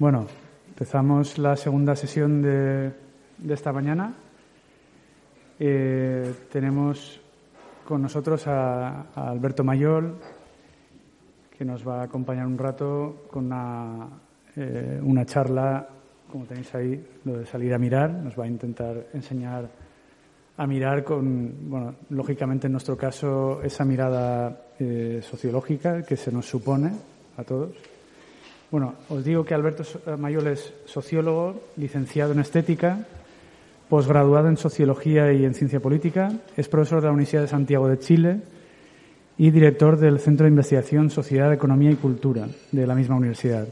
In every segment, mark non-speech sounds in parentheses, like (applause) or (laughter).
Bueno, empezamos la segunda sesión de, esta mañana. Eh, tenemos con nosotros a, Alberto Mayol, que nos va a acompañar un rato con una, eh, una charla, como tenéis ahí, lo de salir a mirar. Nos va a intentar enseñar a mirar con, bueno, lógicamente en nuestro caso, esa mirada eh, sociológica que se nos supone a todos. Bueno, os digo que Alberto Mayol es sociólogo, licenciado en estética, posgraduado en sociología y en ciencia política, es profesor de la Universidad de Santiago de Chile y director del Centro de Investigación Sociedad, Economía y Cultura de la misma universidad.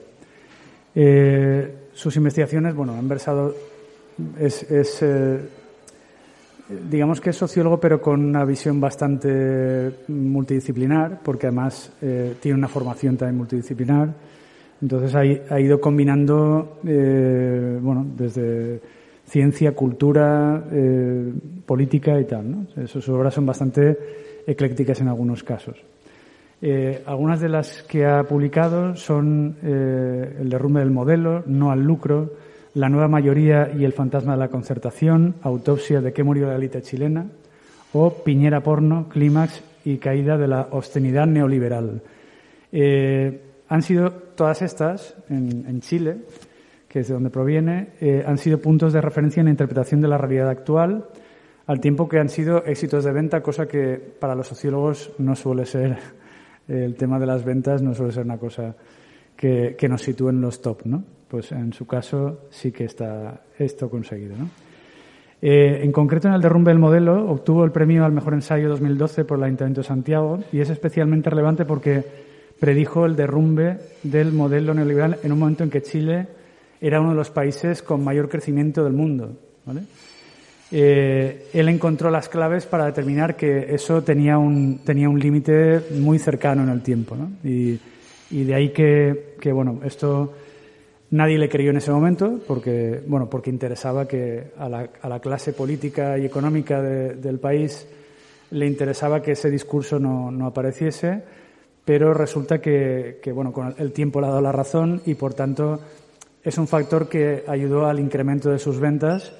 Eh, sus investigaciones, bueno, han versado, es, eh, digamos que es sociólogo, pero con una visión bastante multidisciplinar, porque además eh, tiene una formación también multidisciplinar. Entonces ha, ido combinando, eh, bueno, desde ciencia, cultura, eh, política y tal. ¿no? Sus obras son bastante eclécticas en algunos casos. algunas de las que ha publicado son El derrumbe del modelo, No al lucro, la nueva mayoría y el fantasma de la concertación, Autopsia de qué murió la élite chilena, o Piñera porno, clímax y caída de la obscenidad neoliberal. Eh, han sido todas estas en, Chile, que es de donde proviene, eh, han sido puntos de referencia en la interpretación de la realidad actual, al tiempo que han sido éxitos de venta, cosa que para los sociólogos no suele ser, el tema de las ventas no suele ser una cosa que, que nos sitúe en los top, ¿no? pues en su caso sí que está esto conseguido. Eh, en concreto, en el derrumbe del modelo, obtuvo el premio al mejor ensayo 2012 por el Ayuntamiento de Santiago y es especialmente relevante porque predijo el derrumbe del modelo neoliberal en un momento en que Chile era uno de los países con mayor crecimiento del mundo. Eh, él encontró las claves para determinar que eso tenía un, tenía un límite muy cercano en el tiempo. Y, de ahí que, que bueno, esto Nadie le creyó en ese momento porque, bueno, porque interesaba que a la, clase política y económica del país le interesaba que ese discurso no, apareciese, pero resulta que, bueno, con el tiempo le ha dado la razón y, por tanto, es un factor que ayudó al incremento de sus ventas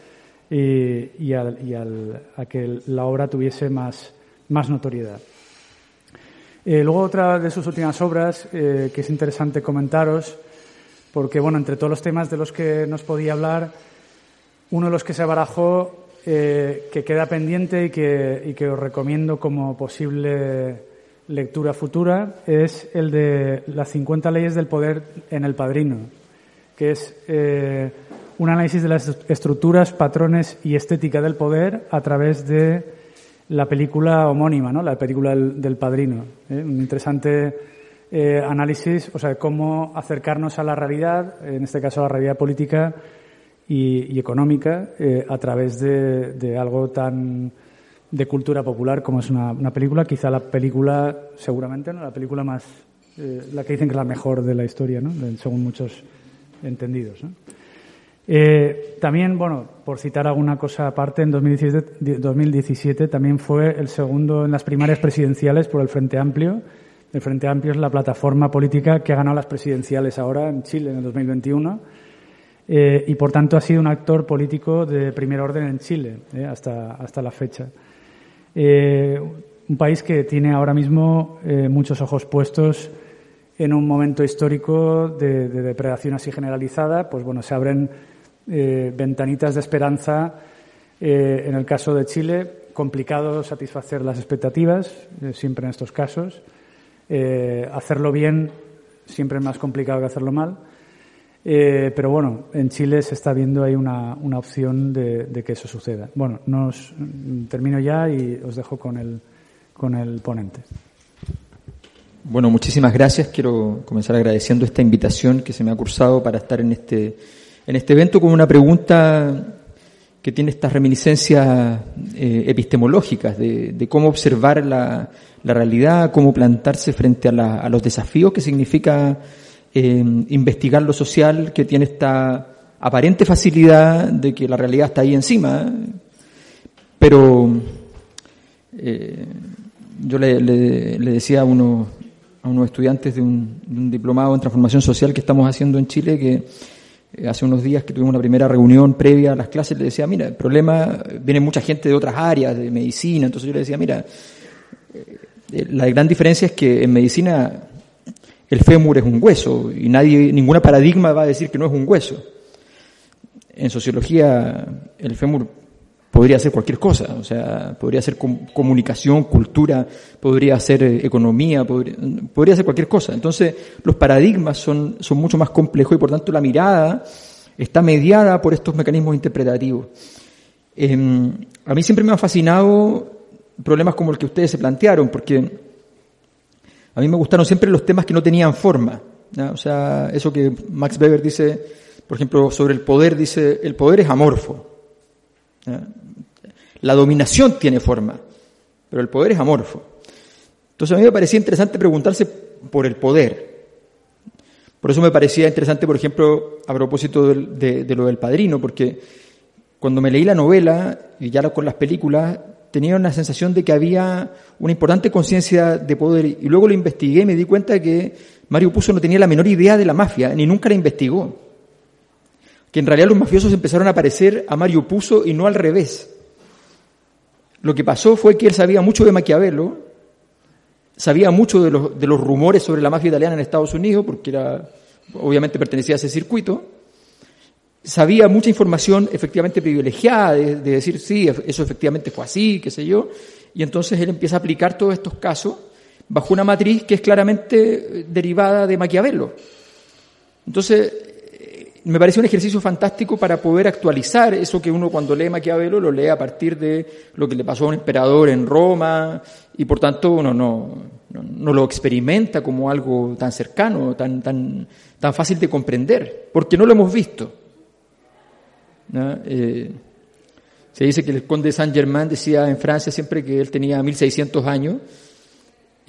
y, a que la obra tuviese más, más notoriedad. Eh, luego, otra de sus últimas obras eh, que es interesante comentaros porque, bueno, entre todos los temas de los que nos podía hablar, uno de los que se barajó, eh, que queda pendiente y que os recomiendo como posible lectura futura, es el de las 50 leyes del poder en el padrino, que es eh, un análisis de las estructuras, patrones y estética del poder a través de la película homónima, ¿no? la película del, padrino. ¿eh? Un interesante eh, análisis, o sea, cómo acercarnos a la realidad, en este caso a la realidad política y, económica, a través de, algo tan de cultura popular como es una, película, quizá la película, seguramente, ¿no? la película más, eh, la que dicen que es la mejor de la historia, ¿no? según muchos entendidos. también, bueno, por citar alguna cosa aparte, en 2017, 2017 también fue el segundo en las primarias presidenciales por el Frente Amplio el Frente Amplio es la plataforma política que ha ganado las presidenciales ahora en Chile en el 2021 eh, y, por tanto, ha sido un actor político de primer orden en Chile eh, hasta, hasta la fecha. Eh, un país que tiene ahora mismo muchos ojos puestos en un momento histórico de, de, depredación así generalizada, pues bueno, se abren ventanitas de esperanza. en el caso de Chile, complicado satisfacer las expectativas, siempre en estos casos. Eh, hacerlo bien siempre es más complicado que hacerlo mal. Eh, pero bueno, en Chile se está viendo ahí una, una opción de, que eso suceda. Bueno, nos, termino ya y os dejo con el, con el ponente. Bueno, muchísimas gracias. Quiero comenzar agradeciendo esta invitación que se me ha cursado para estar en este, en este evento con una pregunta que tiene estas reminiscencias eh, epistemológicas de, cómo observar la, realidad, cómo plantarse frente a, los desafíos que significa eh, investigar lo social, que tiene esta aparente facilidad de que la realidad está ahí encima. Pero eh, yo le, decía a, uno, a unos estudiantes de un, de un diplomado en transformación social que estamos haciendo en Chile que eh, hace unos días que tuvimos una primera reunión previa a las clases, le decía, mira, el problema, viene mucha gente de otras áreas, de medicina, entonces yo le decía, mira, eh, la gran diferencia es que en medicina el fémur es un hueso y nadie, ninguna paradigma va a decir que no es un hueso. En sociología el fémur podría ser cualquier cosa, o sea, podría ser comunicación, cultura, podría ser eh, economía, podría, podría, ser cualquier cosa. Entonces, los paradigmas son, son mucho más complejos y por tanto la mirada está mediada por estos mecanismos interpretativos. Em, a mí siempre me han fascinado problemas como el que ustedes se plantearon, porque a mí me gustaron siempre los temas que no tenían forma. O sea, eso que Max Weber dice, por ejemplo, sobre el poder, dice, el poder es amorfo. La dominación tiene forma, pero el poder es amorfo. Entonces a mí me parecía interesante preguntarse por el poder. Por eso me parecía interesante, por ejemplo, a propósito de, de lo del padrino, porque cuando me leí la novela y ya con las películas, tenía una sensación de que había una importante conciencia de poder y luego lo investigué y me di cuenta de que Mario Puzo no tenía la menor idea de la mafia, ni nunca la investigó. Que en realidad los mafiosos empezaron a parecer a Mario Puzo y no al revés. Lo que pasó fue que él sabía mucho de Maquiavelo, sabía mucho de los, de los rumores sobre la mafia italiana en Estados Unidos, porque era, obviamente pertenecía a ese circuito, sabía mucha información efectivamente privilegiada, de, decir, sí, eso efectivamente fue así, qué sé yo, y entonces él empieza a aplicar todos estos casos bajo una matriz que es claramente derivada de Maquiavelo. Entonces, eh, me parece un ejercicio fantástico para poder actualizar eso que uno cuando lee Maquiavelo lo lee a partir de lo que le pasó a un emperador en Roma y por tanto uno no, no, lo experimenta como algo tan cercano, tan, tan, tan fácil de comprender, porque no lo hemos visto. Eh, se dice que el conde de Saint Germain decía en Francia siempre que él tenía 1600 años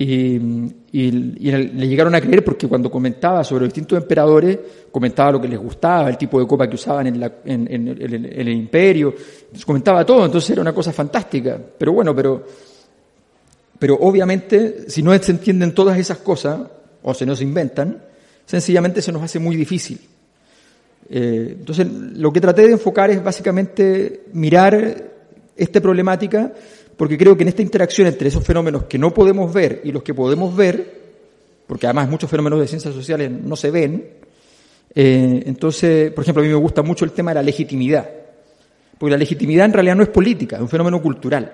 y, le llegaron a creer porque cuando comentaba sobre los distintos emperadores, comentaba lo que les gustaba, el tipo de copa que usaban en, en, el imperio, comentaba todo, entonces era una cosa fantástica. Pero bueno, pero, pero obviamente si no se entienden todas esas cosas, o se nos inventan, sencillamente se nos hace muy difícil. Eh, entonces, lo que traté de enfocar es básicamente mirar esta problemática, porque creo que en esta interacción entre esos fenómenos que no podemos ver y los que podemos ver, porque además muchos fenómenos de ciencias sociales no se ven, eh, entonces, por ejemplo, a mí me gusta mucho el tema de la legitimidad, porque la legitimidad en realidad no es política, es un fenómeno cultural.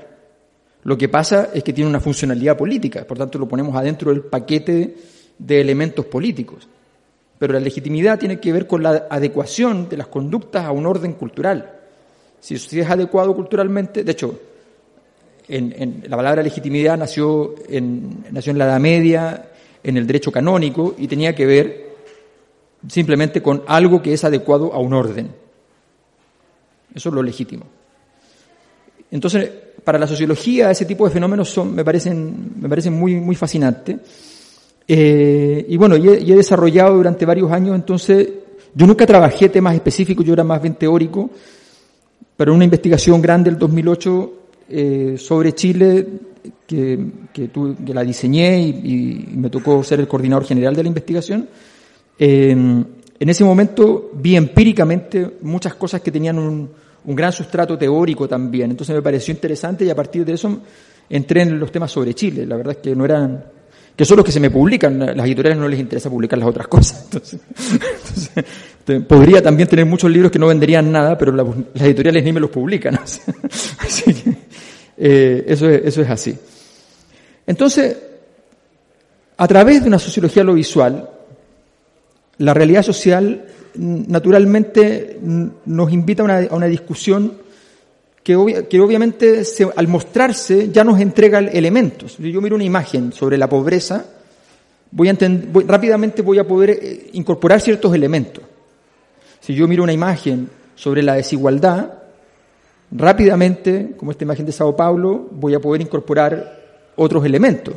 Lo que pasa es que tiene una funcionalidad política, por tanto lo ponemos adentro del paquete de elementos políticos. Pero la legitimidad tiene que ver con la adecuación de las conductas a un orden cultural. Si, es adecuado culturalmente, de hecho, en, la palabra legitimidad nació en, nació en la Edad Media, en el derecho canónico, y tenía que ver simplemente con algo que es adecuado a un orden. Eso es lo legítimo. Entonces, para la sociología, ese tipo de fenómenos son, me parecen, me parecen muy, muy fascinantes. Eh, y bueno, y he, desarrollado durante varios años, entonces, yo nunca trabajé temas específicos, yo era más bien teórico, pero una investigación grande del 2008 eh, sobre Chile, que, que, la diseñé y, me tocó ser el coordinador general de la investigación, eh, en ese momento vi empíricamente muchas cosas que tenían un, un gran sustrato teórico también, entonces me pareció interesante y a partir de eso entré en los temas sobre Chile. La verdad es que no eran que son los que se me publican. Las editoriales no les interesa publicar las otras cosas. (laughs) Entonces, podría también tener muchos libros que no venderían nada, pero las editoriales ni me los publican. (laughs) así que eh, eso, es, eso es así. Entonces, a través de una sociología lo visual, la realidad social naturalmente nos invita a una, a una discusión que, obviamente al mostrarse ya nos entrega elementos. Si yo miro una imagen sobre la pobreza, voy a rápidamente voy a poder eh, incorporar ciertos elementos. Si yo miro una imagen sobre la desigualdad, rápidamente, como esta imagen de Sao Paulo, voy a poder incorporar otros elementos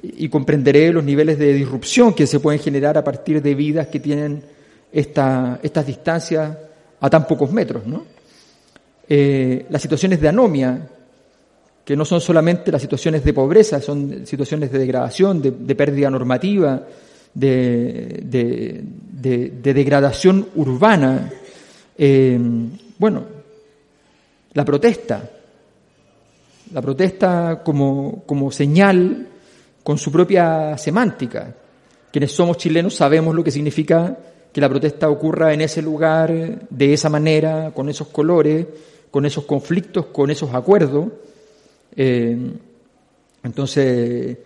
y, comprenderé los niveles de disrupción que se pueden generar a partir de vidas que tienen estas distancias a tan pocos metros, ¿no? Eh, las situaciones de anomia, que no son solamente las situaciones de pobreza, son situaciones de degradación, de, pérdida normativa, de, degradación urbana. Eh, bueno, la protesta, la protesta como, como señal con su propia semántica. Quienes somos chilenos sabemos lo que significa que la protesta ocurra en ese lugar, de esa manera, con esos colores, con esos conflictos, con esos acuerdos. Eh, entonces,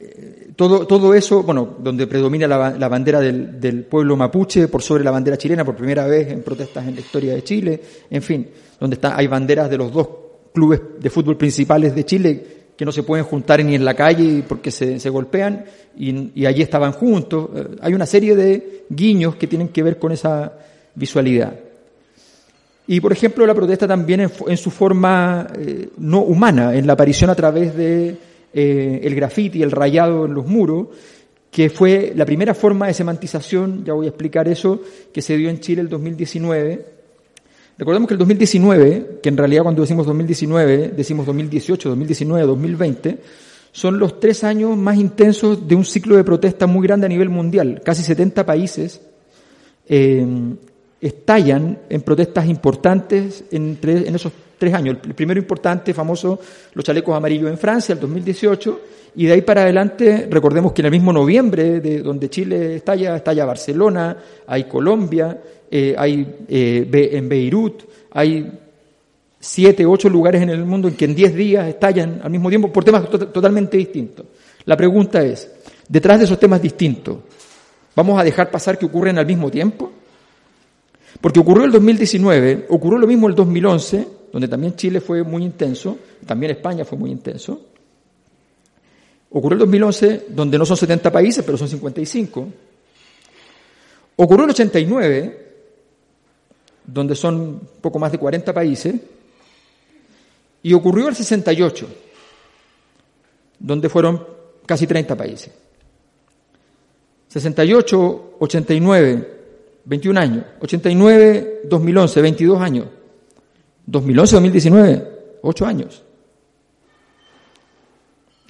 eh, todo, todo eso, bueno, donde predomina la, bandera del, pueblo mapuche por sobre la bandera chilena por primera vez en protestas en la historia de Chile, en fin, donde está, hay banderas de los dos clubes de fútbol principales de Chile que no se pueden juntar ni en la calle porque se, se golpean y, allí estaban juntos. Eh, hay una serie de guiños que tienen que ver con esa visualidad. Y, por ejemplo, la protesta también en, su forma eh, no humana, en la aparición a través de eh, el grafiti, el rayado en los muros, que fue la primera forma de semantización, ya voy a explicar eso, que se dio en Chile el 2019. Recordemos que el 2019, que en realidad cuando decimos 2019, decimos 2018, 2019, 2020, son los tres años más intensos de un ciclo de protesta muy grande a nivel mundial. Casi 70 países eh, estallan en protestas importantes en, en esos tres años. El primero importante, famoso, los chalecos amarillos en Francia, el 2018, y de ahí para adelante, recordemos que en el mismo noviembre, de donde Chile estalla, estalla Barcelona, hay Colombia, eh, hay eh, en Beirut, hay siete, ocho lugares en el mundo en que en diez días estallan al mismo tiempo por temas totalmente distintos. La pregunta es, detrás de esos temas distintos, ¿vamos a dejar pasar que ocurren al mismo tiempo? Porque ocurrió el 2019, ocurrió lo mismo el 2011, donde también Chile fue muy intenso, también España fue muy intenso. Ocurrió el 2011, donde no son 70 países, pero son 55. Ocurrió el 89, donde son poco más de 40 países. Y ocurrió el 68, donde fueron casi 30 países. 68, 89, 21 años. 89, 2011, 22 años. 2011, 2019, 8 años.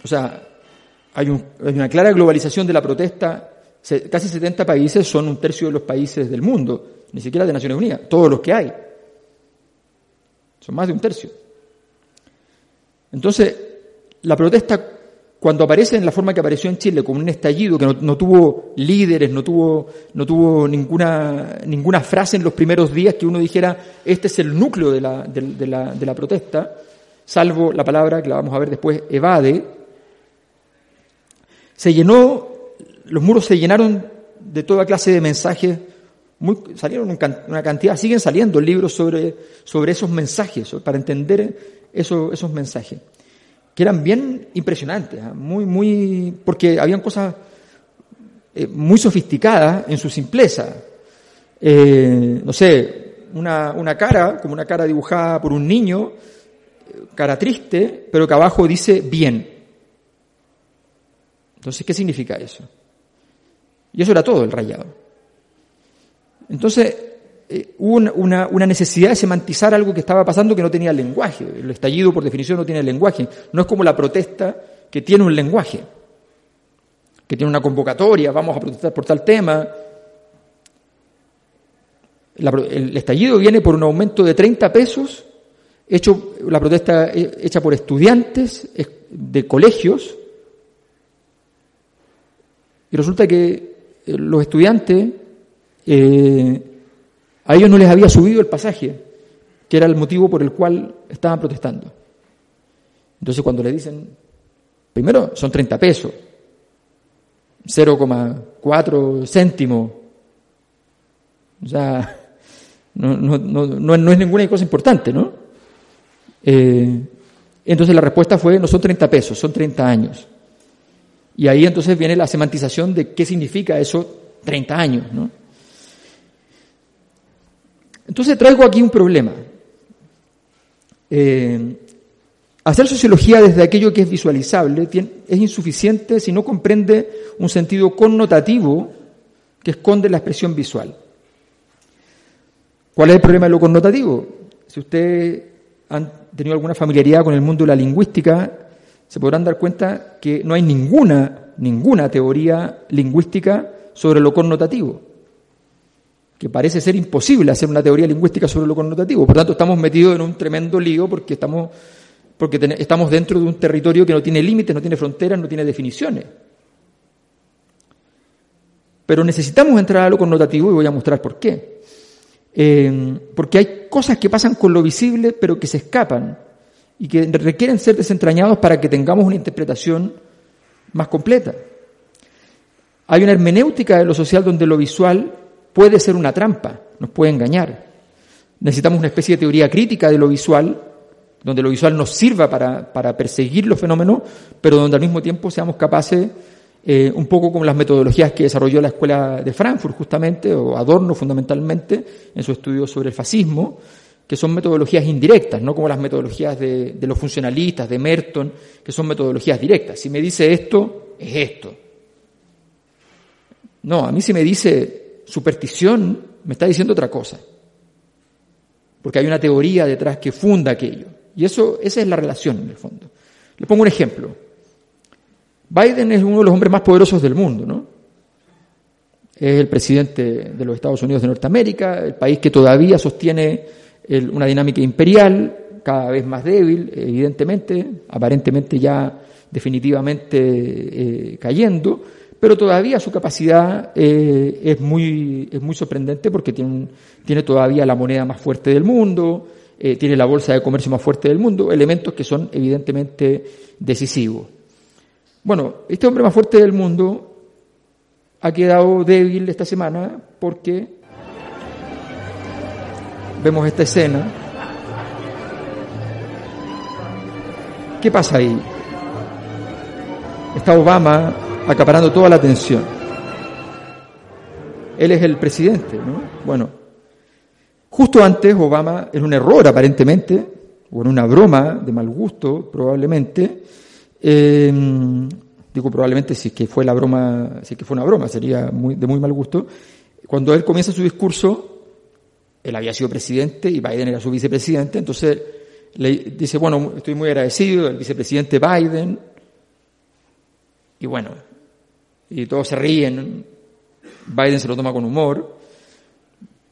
O sea, hay, una clara globalización de la protesta. casi 70 países son un tercio de los países del mundo, ni siquiera de Naciones Unidas, todos los que hay. Son más de un tercio. Entonces, la protesta cuando aparece en la forma que apareció en Chile, como un estallido que no, tuvo líderes, no tuvo, no tuvo ninguna, ninguna frase en los primeros días que uno dijera, este es el núcleo de la, de, la, protesta, salvo la palabra que la vamos a ver después, evade, se llenó, los muros se llenaron de toda clase de mensajes, salieron una cantidad, siguen saliendo libros sobre, sobre esos mensajes, para entender esos mensajes que eran bien impresionantes, ¿ah? muy, muy, porque habían cosas eh, muy sofisticadas en su simpleza. Eh, no sé, una, una, cara, como una cara dibujada por un niño, cara triste, pero que abajo dice bien. Entonces, ¿qué significa eso? Y eso era todo el rayado. Entonces, eh, una, necesidad de semantizar algo que estaba pasando que no tenía lenguaje. El estallido, por definición, no tiene lenguaje. No es como la protesta que tiene un lenguaje, que tiene una convocatoria, vamos a protestar por tal tema. el estallido viene por un aumento de 30 pesos, hecho, la protesta hecha por estudiantes de colegios, y resulta que eh, los estudiantes eh, a ellos no les había subido el pasaje, que era el motivo por el cual estaban protestando. Entonces cuando le dicen, primero son 30 pesos, 0,4 céntimos, o sea, no, no, no, no, es ninguna cosa importante, ¿no? Eh, entonces la respuesta fue, no son 30 pesos, son 30 años. Y ahí entonces viene la semantización de qué significa eso 30 años, ¿no? Entonces traigo aquí un problema. Eh, hacer sociología desde aquello que es visualizable es insuficiente si no comprende un sentido connotativo que esconde la expresión visual. ¿Cuál es el problema de lo connotativo? Si ustedes han tenido alguna familiaridad con el mundo de la lingüística, se podrán dar cuenta que no hay ninguna, ninguna teoría lingüística sobre lo connotativo, que parece ser imposible hacer una teoría lingüística sobre lo connotativo. Por tanto, estamos metidos en un tremendo lío porque estamos, porque estamos dentro de un territorio que no tiene límites, no tiene fronteras, no tiene definiciones. Pero necesitamos entrar a lo connotativo y voy a mostrar por qué. Eh, porque hay cosas que pasan con lo visible, pero que se escapan y que requieren ser desentrañados para que tengamos una interpretación más completa. Hay una hermenéutica de lo social donde lo visual puede ser una trampa, nos puede engañar. Necesitamos una especie de teoría crítica de lo visual, donde lo visual nos sirva para, perseguir los fenómenos, pero donde al mismo tiempo seamos capaces, eh, un poco como las metodologías que desarrolló la Escuela de Frankfurt justamente, o Adorno fundamentalmente, en su estudio sobre el fascismo, que son metodologías indirectas, no como las metodologías de, de los funcionalistas, de Merton, que son metodologías directas. Si me dice esto, es esto. No, a mí si me dice superstición, me está diciendo otra cosa. Porque hay una teoría detrás que funda aquello. Y eso, esa es la relación en el fondo. Le pongo un ejemplo. Biden es uno de los hombres más poderosos del mundo, ¿no? Es el presidente de los Estados Unidos de Norteamérica, el país que todavía sostiene una dinámica imperial, cada vez más débil, evidentemente, aparentemente ya definitivamente eh, cayendo, pero todavía su capacidad eh, es, muy, es muy sorprendente porque tiene, tiene todavía la moneda más fuerte del mundo, eh, tiene la bolsa de comercio más fuerte del mundo, elementos que son evidentemente decisivos. Bueno, este hombre más fuerte del mundo ha quedado débil esta semana porque vemos esta escena. ¿Qué pasa ahí? Está Obama acaparando toda la atención. Él es el presidente, ¿no? Bueno, justo antes Obama, en un error aparentemente, o en una broma de mal gusto probablemente, eh, digo probablemente si es que fue la broma, si es que fue una broma, sería muy, de muy mal gusto, cuando él comienza su discurso, él había sido presidente y Biden era su vicepresidente, entonces le dice, bueno, estoy muy agradecido del vicepresidente Biden, y bueno, y todos se ríen. Biden se lo toma con humor,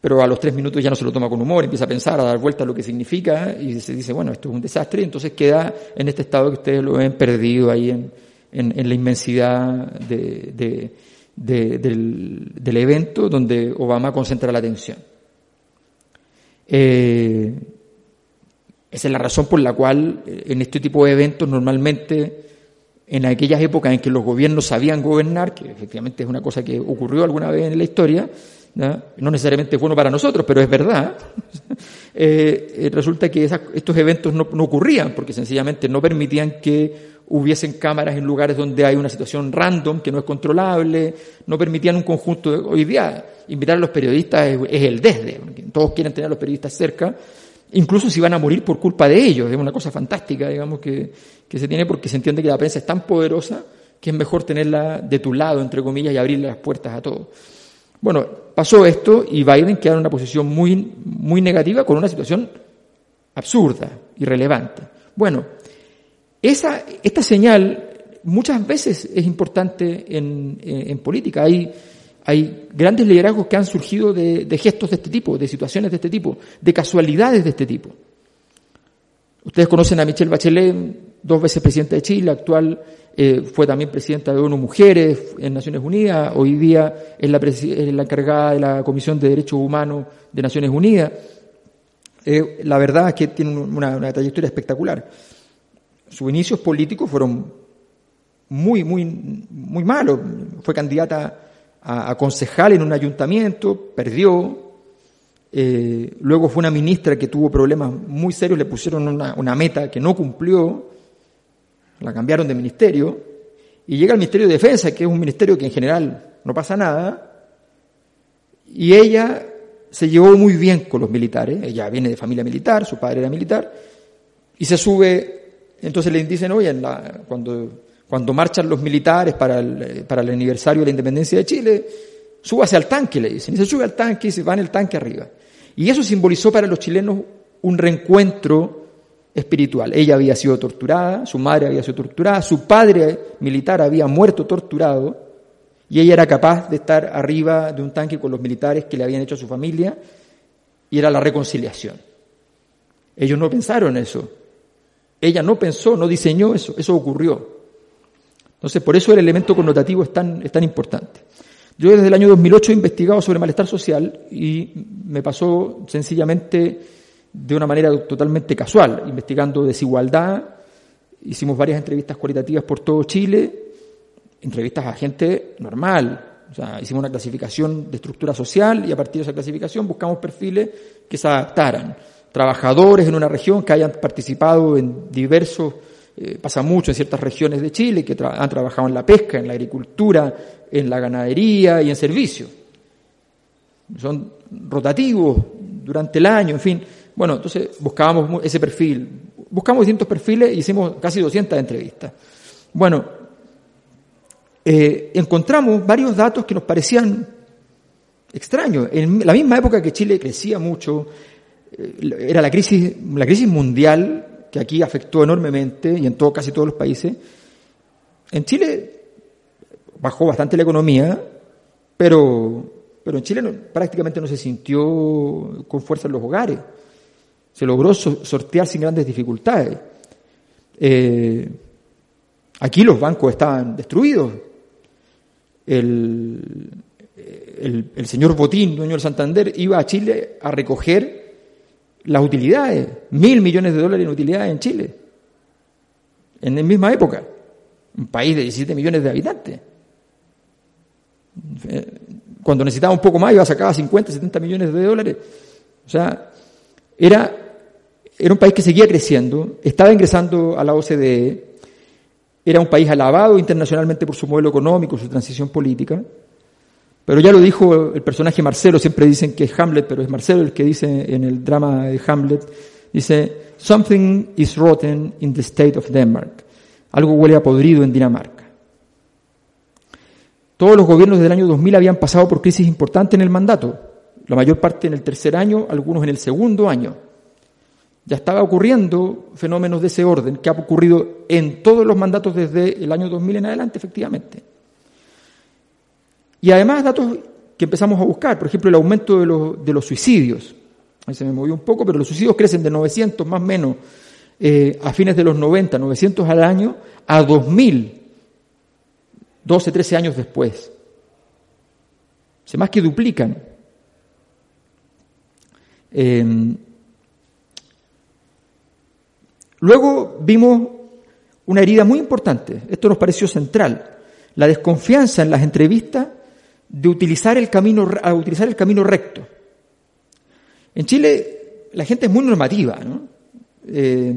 pero a los tres minutos ya no se lo toma con humor, empieza a pensar, a dar vuelta a lo que significa y se dice, bueno, esto es un desastre, y entonces queda en este estado que ustedes lo ven perdido ahí en, en, la inmensidad de, del, del, evento donde Obama concentra la atención. Eh, esa es la razón por la cual eh, en este tipo de eventos normalmente en aquellas épocas en que los gobiernos sabían gobernar, que efectivamente es una cosa que ocurrió alguna vez en la historia, no, necesariamente es bueno para nosotros, pero es verdad, (laughs) eh, eh, resulta que estos eventos no, ocurrían porque sencillamente no permitían que hubiesen cámaras en lugares donde hay una situación random que no es controlable, no permitían un conjunto de... Hoy día invitar a los periodistas es, es el desde, todos quieren tener a los periodistas cerca, incluso si van a morir por culpa de ellos. Es una cosa fantástica, digamos, que, que se tiene porque se entiende que la prensa es tan poderosa que es mejor tenerla de tu lado, entre comillas, y abrirle las puertas a todos. Bueno, pasó esto y Biden queda en una posición muy, muy negativa con una situación absurda, irrelevante. Bueno, esa, esta señal muchas veces es importante en, en política. Hay grandes liderazgos que han surgido de, gestos de este tipo, de situaciones de este tipo, de casualidades de este tipo. Ustedes conocen a Michelle Bachelet, dos veces presidenta de Chile, actual eh, fue también presidenta de ONU Mujeres en Naciones Unidas, hoy día es la, la encargada de la Comisión de Derechos Humanos de Naciones Unidas. Eh, la verdad es que tiene una, una trayectoria espectacular. Sus inicios políticos fueron muy, muy, muy malos. Fue candidata a, concejal en un ayuntamiento, perdió. Eh, luego fue una ministra que tuvo problemas muy serios, le pusieron una, una meta que no cumplió, la cambiaron de ministerio, y llega al Ministerio de Defensa, que es un ministerio que en general no pasa nada, y ella se llevó muy bien con los militares, ella viene de familia militar, su padre era militar, y se sube, entonces le dicen, oye, en la, cuando cuando marchan los militares para el, para el aniversario de la independencia de Chile, súbase al tanque, le dicen. Y se sube al tanque y se va en el tanque arriba. Y eso simbolizó para los chilenos un reencuentro espiritual. Ella había sido torturada, su madre había sido torturada, su padre militar había muerto torturado, Y ella era capaz de estar arriba de un tanque con los militares que le habían hecho a su familia y era la reconciliación. Ellos no pensaron eso. Ella no pensó, no diseñó eso, eso ocurrió. Entonces, por eso el elemento connotativo es tan, es tan importante. Yo desde el año 2008 he investigado sobre malestar social y me pasó sencillamente de una manera totalmente casual, investigando desigualdad. Hicimos varias entrevistas cualitativas por todo Chile, entrevistas a gente normal. O sea, hicimos una clasificación de estructura social y a partir de esa clasificación buscamos perfiles que se adaptaran. Trabajadores en una región que hayan participado en diversos eh, pasa mucho en ciertas regiones de Chile que han trabajado en la pesca, en la agricultura, en la ganadería y en servicios. Son rotativos durante el año, en fin. Bueno, entonces buscábamos ese perfil. Buscamos distintos perfiles y hicimos casi 200 entrevistas. Bueno, eh, encontramos varios datos que nos parecían extraños. En la misma época que Chile crecía mucho, eh, era la crisis, la crisis mundial que aquí afectó enormemente y en todo, casi todos los países. En Chile bajó bastante la economía, pero, pero en Chile prácticamente no se sintió con fuerza en los hogares. Se logró sortear sin grandes dificultades. Eh, aquí los bancos estaban destruidos. El, el, el, señor Botín, dueño del Santander, iba a Chile a recoger las utilidades, mil millones de dólares en utilidades en Chile, en la misma época, un país de 17 millones de habitantes. Cuando necesitaba un poco más, iba a sacar 50, 70 millones de dólares. O sea, era, era un país que seguía creciendo, estaba ingresando a la OCDE, era un país alabado internacionalmente por su modelo económico, su transición política, pero ya lo dijo el personaje Marcelo, siempre dicen que es Hamlet, pero es Marcelo el que dice en el drama de Hamlet, dice, Something is rotten in the state of Denmark. Algo huele a podrido en Dinamarca. Todos los gobiernos del año 2000 habían pasado por crisis importantes en el mandato, la mayor parte en el tercer año, algunos en el segundo año. Ya estaba ocurriendo fenómenos de ese orden, que ha ocurrido en todos los mandatos desde el año 2000 en adelante, efectivamente. Y además datos que empezamos a buscar, por ejemplo, el aumento de los, de los suicidios. Ahí se me movió un poco, pero los suicidios crecen de 900 más o menos eh, a fines de los 90, 900 al año, a 2000, 12, 13 años después. Se más que duplican. Em, luego vimos una herida muy importante, esto nos pareció central, la desconfianza en las entrevistas de utilizar el camino, a utilizar el camino recto. En Chile la gente es muy normativa, ¿no? Eh,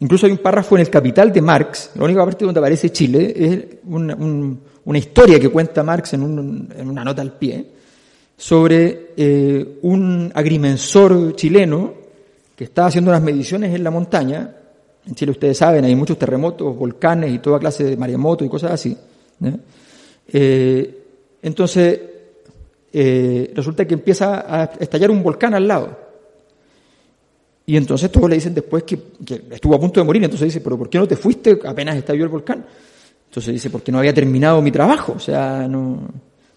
incluso hay un párrafo en el Capital de Marx, la única parte donde aparece Chile es una, historia que cuenta Marx en, una nota al pie sobre eh, un agrimensor chileno que estaba haciendo unas mediciones en la montaña. En Chile ustedes saben, hay muchos terremotos, volcanes y toda clase de maremotos y cosas así. Eh, entonces, eh, resulta que empieza a estallar un volcán al lado. Y entonces todos le dicen después que, estuvo a punto de morir. Entonces dice, pero ¿por qué no te fuiste apenas estalló el volcán? Entonces dice, porque no había terminado mi trabajo. O sea, no,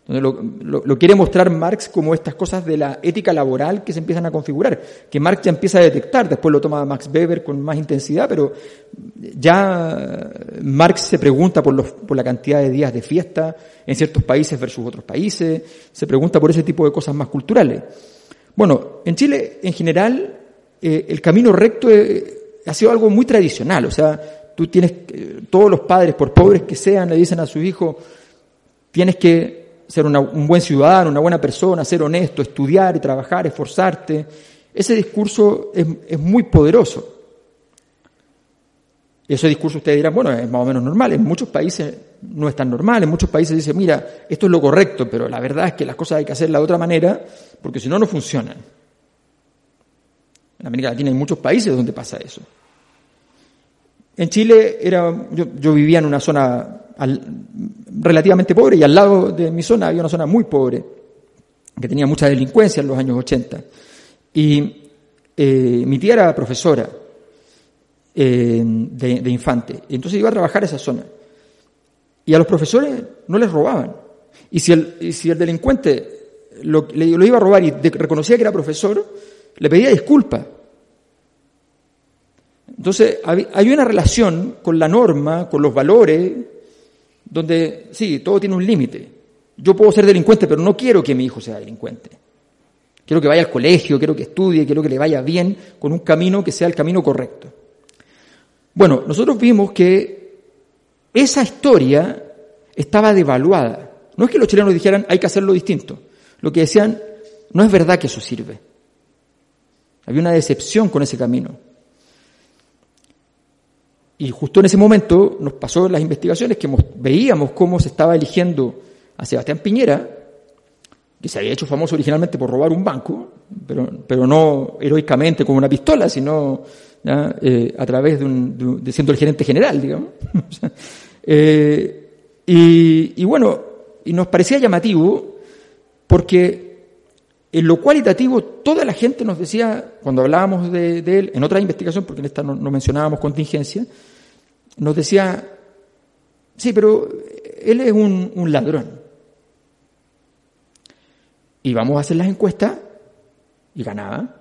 lo, lo, quiere mostrar Marx como estas cosas de la ética laboral que se empiezan a configurar, que Marx ya empieza a detectar, después lo toma Max Weber con más intensidad, pero ya Marx se pregunta por, los, por la cantidad de días de fiesta en ciertos países versus otros países, se pregunta por ese tipo de cosas más culturales. Bueno, en Chile en general eh, el camino recto eh, ha sido algo muy tradicional, o sea, tú tienes, todos los padres, por pobres que sean, le dicen a su hijo, tienes que ser un buen ciudadano, una buena persona, ser honesto, estudiar trabajar, esforzarte. Ese discurso es, muy poderoso. Y ese discurso ustedes dirán, bueno, es más o menos normal. En muchos países no es tan normal. En muchos países dicen, mira, esto es lo correcto, pero la verdad es que las cosas hay que hacerlas de otra manera, porque si no, no funcionan. En América Latina hay muchos países donde pasa eso. En Chile era, yo vivía en una zona relativamente pobre y al lado de mi zona había una zona muy pobre que tenía mucha delincuencia en los años 80. Y eh, mi tía era profesora eh, de, infante, y entonces iba a trabajar esa zona. Y a los profesores no les robaban. Y si el, si el delincuente lo, lo, iba a robar y reconocía que era profesor, le pedía disculpas. Entonces, hay una relación con la norma, con los valores, donde sí, todo tiene un límite. Yo puedo ser delincuente, pero no quiero que mi hijo sea delincuente. Quiero que vaya al colegio, quiero que estudie, quiero que le vaya bien con un camino que sea el camino correcto. Bueno, nosotros vimos que esa historia estaba devaluada. No es que los chilenos dijeran hay que hacerlo distinto. Lo que decían, no es verdad que eso sirve. Había una decepción con ese camino. Y justo en ese momento nos pasó las investigaciones que veíamos cómo se estaba eligiendo a Sebastián Piñera, que se había hecho famoso originalmente por robar un banco, pero, pero no heroicamente con una pistola, sino eh, a través de, un, de, siendo el gerente general, digamos. (laughs) eh, y, y, bueno, y nos parecía llamativo porque en lo cualitativo toda la gente nos decía, cuando hablábamos de, él, en otra investigación, porque en esta no, mencionábamos contingencia, nos decía, sí, pero él es un, ladrón y vamos a hacer las encuestas y ganaba.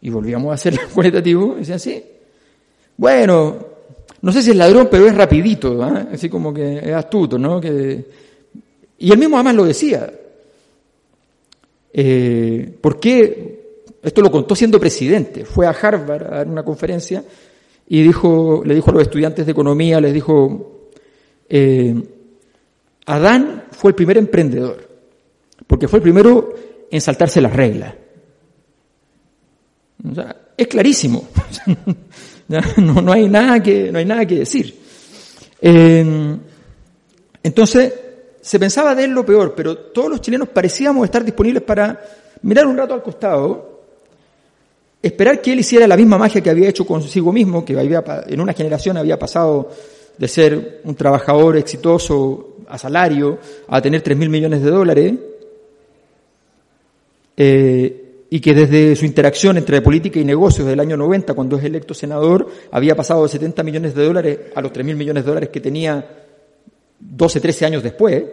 Y volvíamos a hacer el (laughs) cualitativo y decían, sí, bueno, no sé si es ladrón, pero es rapidito, ¿eh? así como que es astuto, ¿no? Que... Y él mismo además lo decía. Eh, ¿Por qué? Esto lo contó siendo presidente. Fue a Harvard a dar una conferencia y dijo, le dijo a los estudiantes de economía, les dijo, eh, Adán fue el primer emprendedor porque fue el primero en saltarse las reglas. es clarísimo. (laughs) no, hay nada que, no hay nada que decir. Em, entonces, se pensaba de él lo peor, pero todos los chilenos parecíamos estar disponibles para mirar un rato al costado, esperar que él hiciera la misma magia que había hecho consigo mismo, que había, en una generación había pasado de ser un trabajador exitoso a salario a tener tres mil millones de dólares, eh, y que desde su interacción entre política y negocios del año 90, cuando es electo senador, había pasado de 70 millones de dólares a los 3 mil millones de dólares que tenía 12, 13 años después.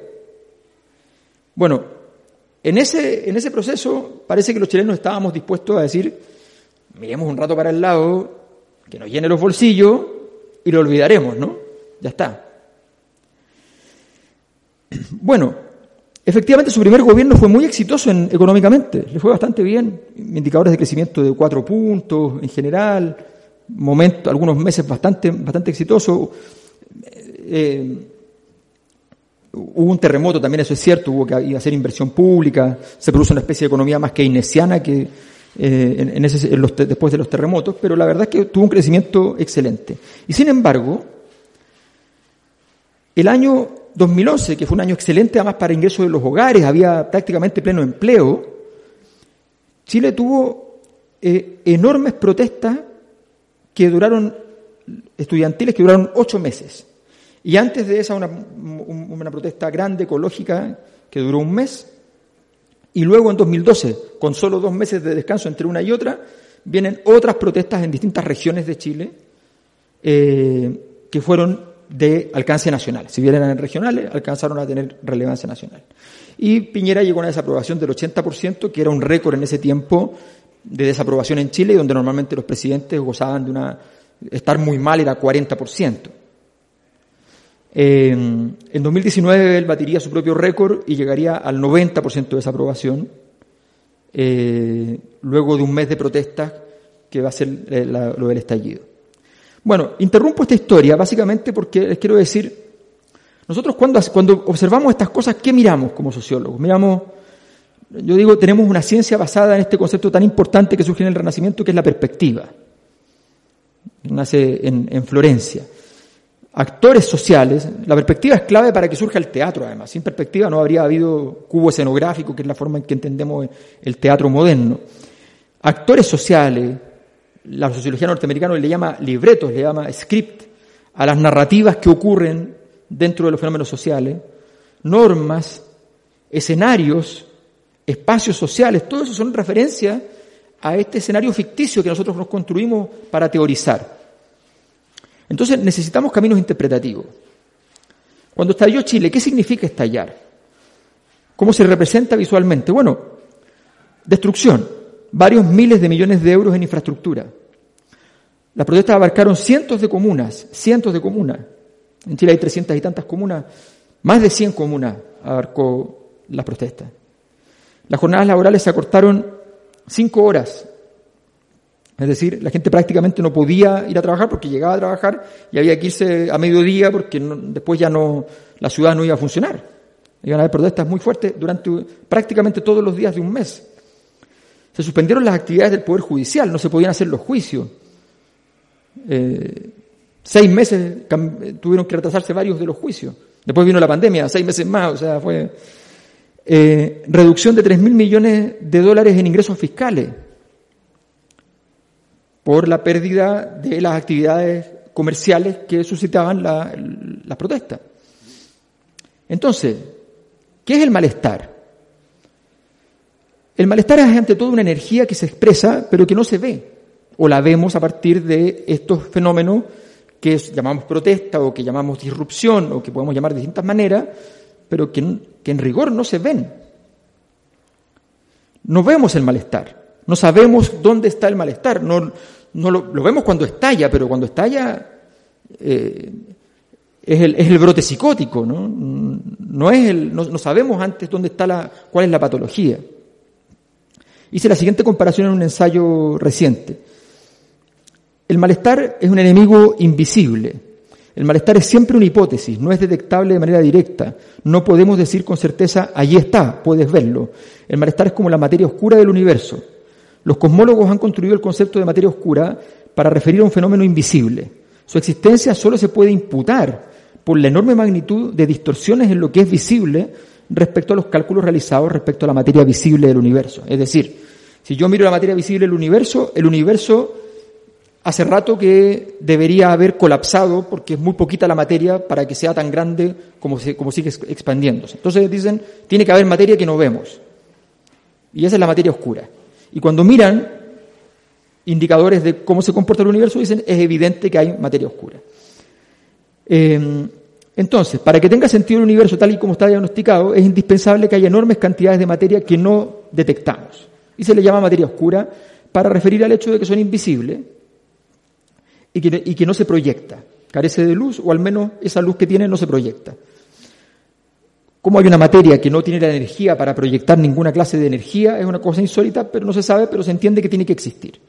Bueno, en ese, en ese proceso parece que los chilenos estábamos dispuestos a decir, miremos un rato para el lado, que nos llene los bolsillos y lo olvidaremos, ¿no? Ya está. (clears throat) Bueno, Efectivamente, su primer gobierno fue muy exitoso en, económicamente, le fue bastante bien, indicadores de crecimiento de cuatro puntos en general, momento, algunos meses bastante, bastante exitosos. Eh, hubo un terremoto, también eso es cierto, hubo que hacer inversión pública, se produjo una especie de economía más keynesiana que eh, en, ese, después de los terremotos, pero la verdad es que tuvo un crecimiento excelente. Y sin embargo, el año 2011, que fue un año excelente además para ingresos de los hogares, había prácticamente pleno empleo, Chile tuvo eh, enormes protestas que duraron, estudiantiles que duraron ocho meses. Y antes de esa una, una protesta grande, ecológica, que duró un mes. Y luego en 2012, con solo dos meses de descanso entre una y otra, vienen otras protestas en distintas regiones de Chile eh, que fueron de alcance nacional. Si bien eran regionales, alcanzaron a tener relevancia nacional. Y Piñera llegó a una desaprobación del 80%, que era un récord en ese tiempo de desaprobación en Chile, donde normalmente los presidentes gozaban de una... estar muy mal era 40%. En 2019 él batiría su propio récord y llegaría al 90% de desaprobación, eh, luego de un mes de protestas que va a ser eh, lo del estallido. Bueno, interrumpo esta historia básicamente porque les quiero decir, nosotros cuando, cuando observamos estas cosas, ¿qué miramos como sociólogos? Miramos, yo digo, tenemos una ciencia basada en este concepto tan importante que surge en el Renacimiento, que es la perspectiva. Nace en Florencia. Actores sociales, la perspectiva es clave para que surja el teatro, además. Sin perspectiva no habría habido cubo escenográfico, que es la forma en que entendemos el teatro moderno. Actores sociales, la sociología norteamericana le llama libretos, le llama script a las narrativas que ocurren dentro de los fenómenos sociales, normas, escenarios, espacios sociales, todo eso son referencias a este escenario ficticio que nosotros nos construimos para teorizar. Entonces necesitamos caminos interpretativos. Cuando estalló Chile, ¿qué significa estallar? ¿Cómo se representa visualmente? Bueno, destrucción, varios miles de millones de euros en infraestructura. Las protestas abarcaron cientos de comunas, cientos de comunas. En Chile hay trescientas y tantas comunas, más de 100 comunas abarcó las protestas. Las jornadas laborales se acortaron cinco horas. Es decir, la gente prácticamente no podía ir a trabajar porque llegaba a trabajar y había que irse a mediodía porque después ya no, la ciudad no iba a funcionar. Iban a haber protestas muy fuertes durante prácticamente todos los días de un mes. Se suspendieron las actividades del Poder Judicial, no se podían hacer los juicios. Eh, seis meses tuvieron que retrasarse varios de los juicios. Después vino la pandemia, seis meses más, o sea, fue eh, reducción de 3.000 millones de dólares en ingresos fiscales por la pérdida de las actividades comerciales que suscitaban las la protestas. Entonces, ¿qué es el malestar? El malestar es ante todo una energía que se expresa, pero que no se ve, o la vemos a partir de estos fenómenos que llamamos protesta o que llamamos disrupción o que podemos llamar de distintas maneras, pero que, en rigor no se ven. No vemos el malestar, no sabemos dónde está el malestar, no, no lo, vemos cuando estalla, pero cuando estalla eh, es, el, es, el, brote psicótico, ¿no? No, es el, no, sabemos antes dónde está la, cuál es la patología. Hice la siguiente comparación en un ensayo reciente. El malestar es un enemigo invisible. El malestar es siempre una hipótesis, no es detectable de manera directa. No podemos decir con certeza, allí está, puedes verlo. El malestar es como la materia oscura del universo. Los cosmólogos han construido el concepto de materia oscura para referir a un fenómeno invisible. Su existencia solo se puede imputar por la enorme magnitud de distorsiones en lo que es visible respecto a los cálculos realizados respecto a la materia visible del universo. Es decir, si yo miro la materia visible del universo, el universo hace rato que debería haber colapsado porque es muy poquita la materia para que sea tan grande como, como sigue expandiéndose. Entonces dicen, tiene que haber materia que no vemos. Y esa es la materia oscura. Y cuando miran indicadores de cómo se comporta el universo, dicen, es evidente que hay materia oscura. Eh, entonces, para que tenga sentido el universo tal y como está diagnosticado, es indispensable que haya enormes cantidades de materia que no detectamos. Y se le llama materia oscura para referir al hecho de que son invisibles y que, y que no se proyecta. Carece de luz o al menos esa luz que tiene no se proyecta. Como hay una materia que no tiene la energía para proyectar ninguna clase de energía, es una cosa insólita, pero no se sabe, pero se entiende que tiene que existir.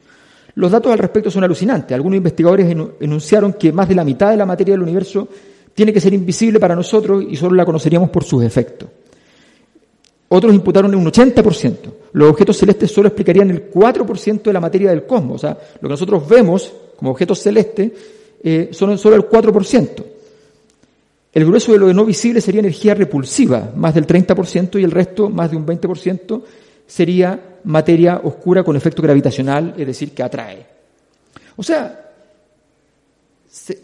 Los datos al respecto son alucinantes. Algunos investigadores enunciaron que más de la mitad de la materia del universo tiene que ser invisible para nosotros y solo la conoceríamos por sus efectos. Otros imputaron un 80%. Los objetos celestes solo explicarían el 4% de la materia del cosmos. O sea, lo que nosotros vemos como objetos celestes eh, son solo el 4%. El grueso de lo no visible sería energía repulsiva, más del 30%, y el resto, más de un 20%, sería materia oscura con efecto gravitacional, es decir, que atrae. O sea,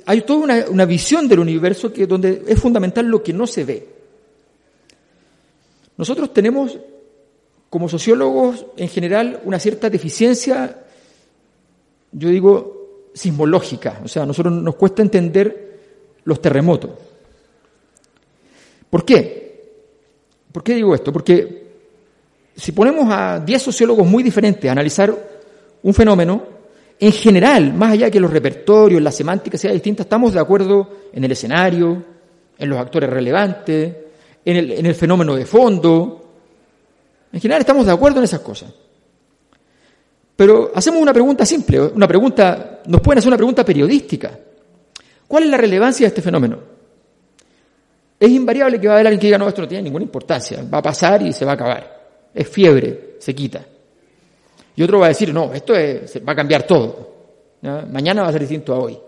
hay toda una, visión del universo que, donde es fundamental lo que no se ve. Nosotros tenemos, como sociólogos en general, una cierta deficiencia, yo digo, sismológica. O sea, a nosotros nos cuesta entender los terremotos. ¿Por qué? ¿Por qué digo esto? Porque si ponemos a 10 sociólogos muy diferentes a analizar un fenómeno, en general, más allá de que los repertorios, la semántica sea distinta, estamos de acuerdo en el escenario, en los actores relevantes, en el, en el fenómeno de fondo. En general estamos de acuerdo en esas cosas. Pero hacemos una pregunta simple, una pregunta, nos pueden hacer una pregunta periodística. ¿Cuál es la relevancia de este fenómeno? Es invariable que va a haber alguien que diga, no, esto no tiene ninguna importancia, va a pasar y se va a acabar. Es fiebre, se quita. Y otro va a decir, no, esto va a cambiar todo. Mañana va a ser distinto a hoy.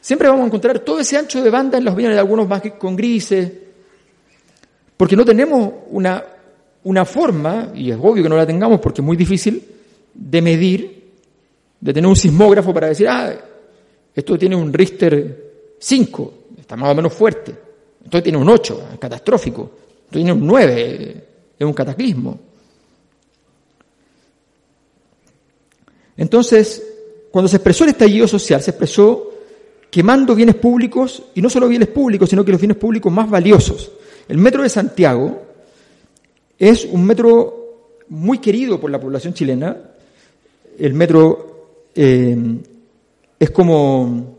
Siempre vamos a encontrar todo ese ancho de banda en las opiniones de algunos más que con grises, porque no tenemos una, una forma, y es obvio que no la tengamos porque es muy difícil, de medir, de tener un sismógrafo para decir, ah, esto tiene un Richter 5, está más o menos fuerte, esto tiene un 8, es catastrófico, esto tiene un 9, es un cataclismo. Entonces, cuando se expresó el estallido social, se expresó quemando bienes públicos, y no solo bienes públicos, sino que los bienes públicos más valiosos. El metro de Santiago es un metro muy querido por la población chilena. El metro eh, es como,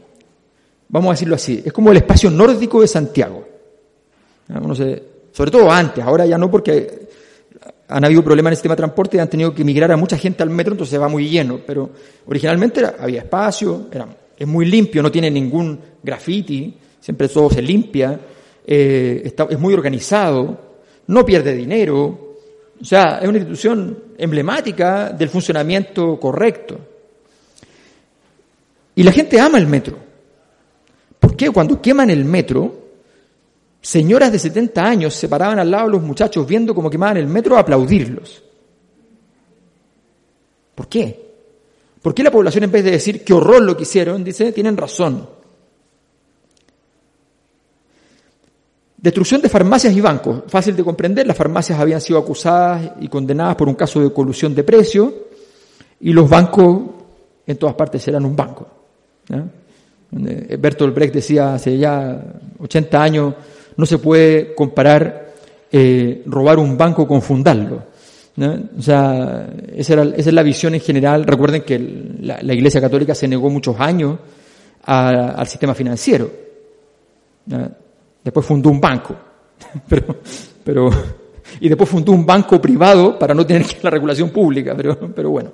vamos a decirlo así, es como el espacio nórdico de Santiago. No sé, sobre todo antes, ahora ya no porque han habido problemas en el sistema de transporte y han tenido que migrar a mucha gente al metro, entonces se va muy lleno, pero originalmente había espacio, era, es muy limpio, no tiene ningún graffiti, siempre todo se limpia, eh, es muy organizado, no pierde dinero, o sea, es una institución emblemática del funcionamiento correcto. Y la gente ama el metro. ¿Por qué? Cuando queman el metro, Señoras de 70 años se paraban al lado de los muchachos viendo cómo quemaban el metro a aplaudirlos. ¿Por qué? ¿Por qué la población en vez de decir qué horror lo que hicieron, dice, tienen razón? Destrucción de farmacias y bancos. Fácil de comprender, las farmacias habían sido acusadas y condenadas por un caso de colusión de precios y los bancos en todas partes eran un banco. Bertolt Brecht decía hace ya 80 años, no se puede comparar eh, robar un banco con fundarlo. O sea, esa, es la visión en general. Recuerden que la, Iglesia Católica se negó muchos años al sistema financiero. Después fundó un banco. (laughs) pero, pero, y después fundó un banco privado para no tener que la regulación pública. Pero, pero bueno.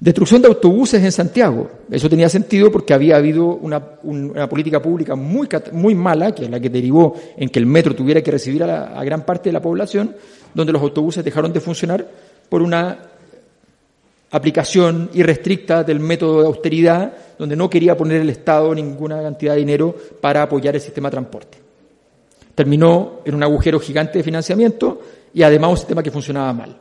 Destrucción de autobuses en Santiago. Eso tenía sentido porque había habido una, política pública muy, muy mala, que es la que derivó en que el metro tuviera que recibir a, gran parte de la población, donde los autobuses dejaron de funcionar por una aplicación irrestricta del método de austeridad, donde no quería poner el Estado ninguna cantidad de dinero para apoyar el sistema de transporte. Terminó en un agujero gigante de financiamiento y además un sistema que funcionaba mal.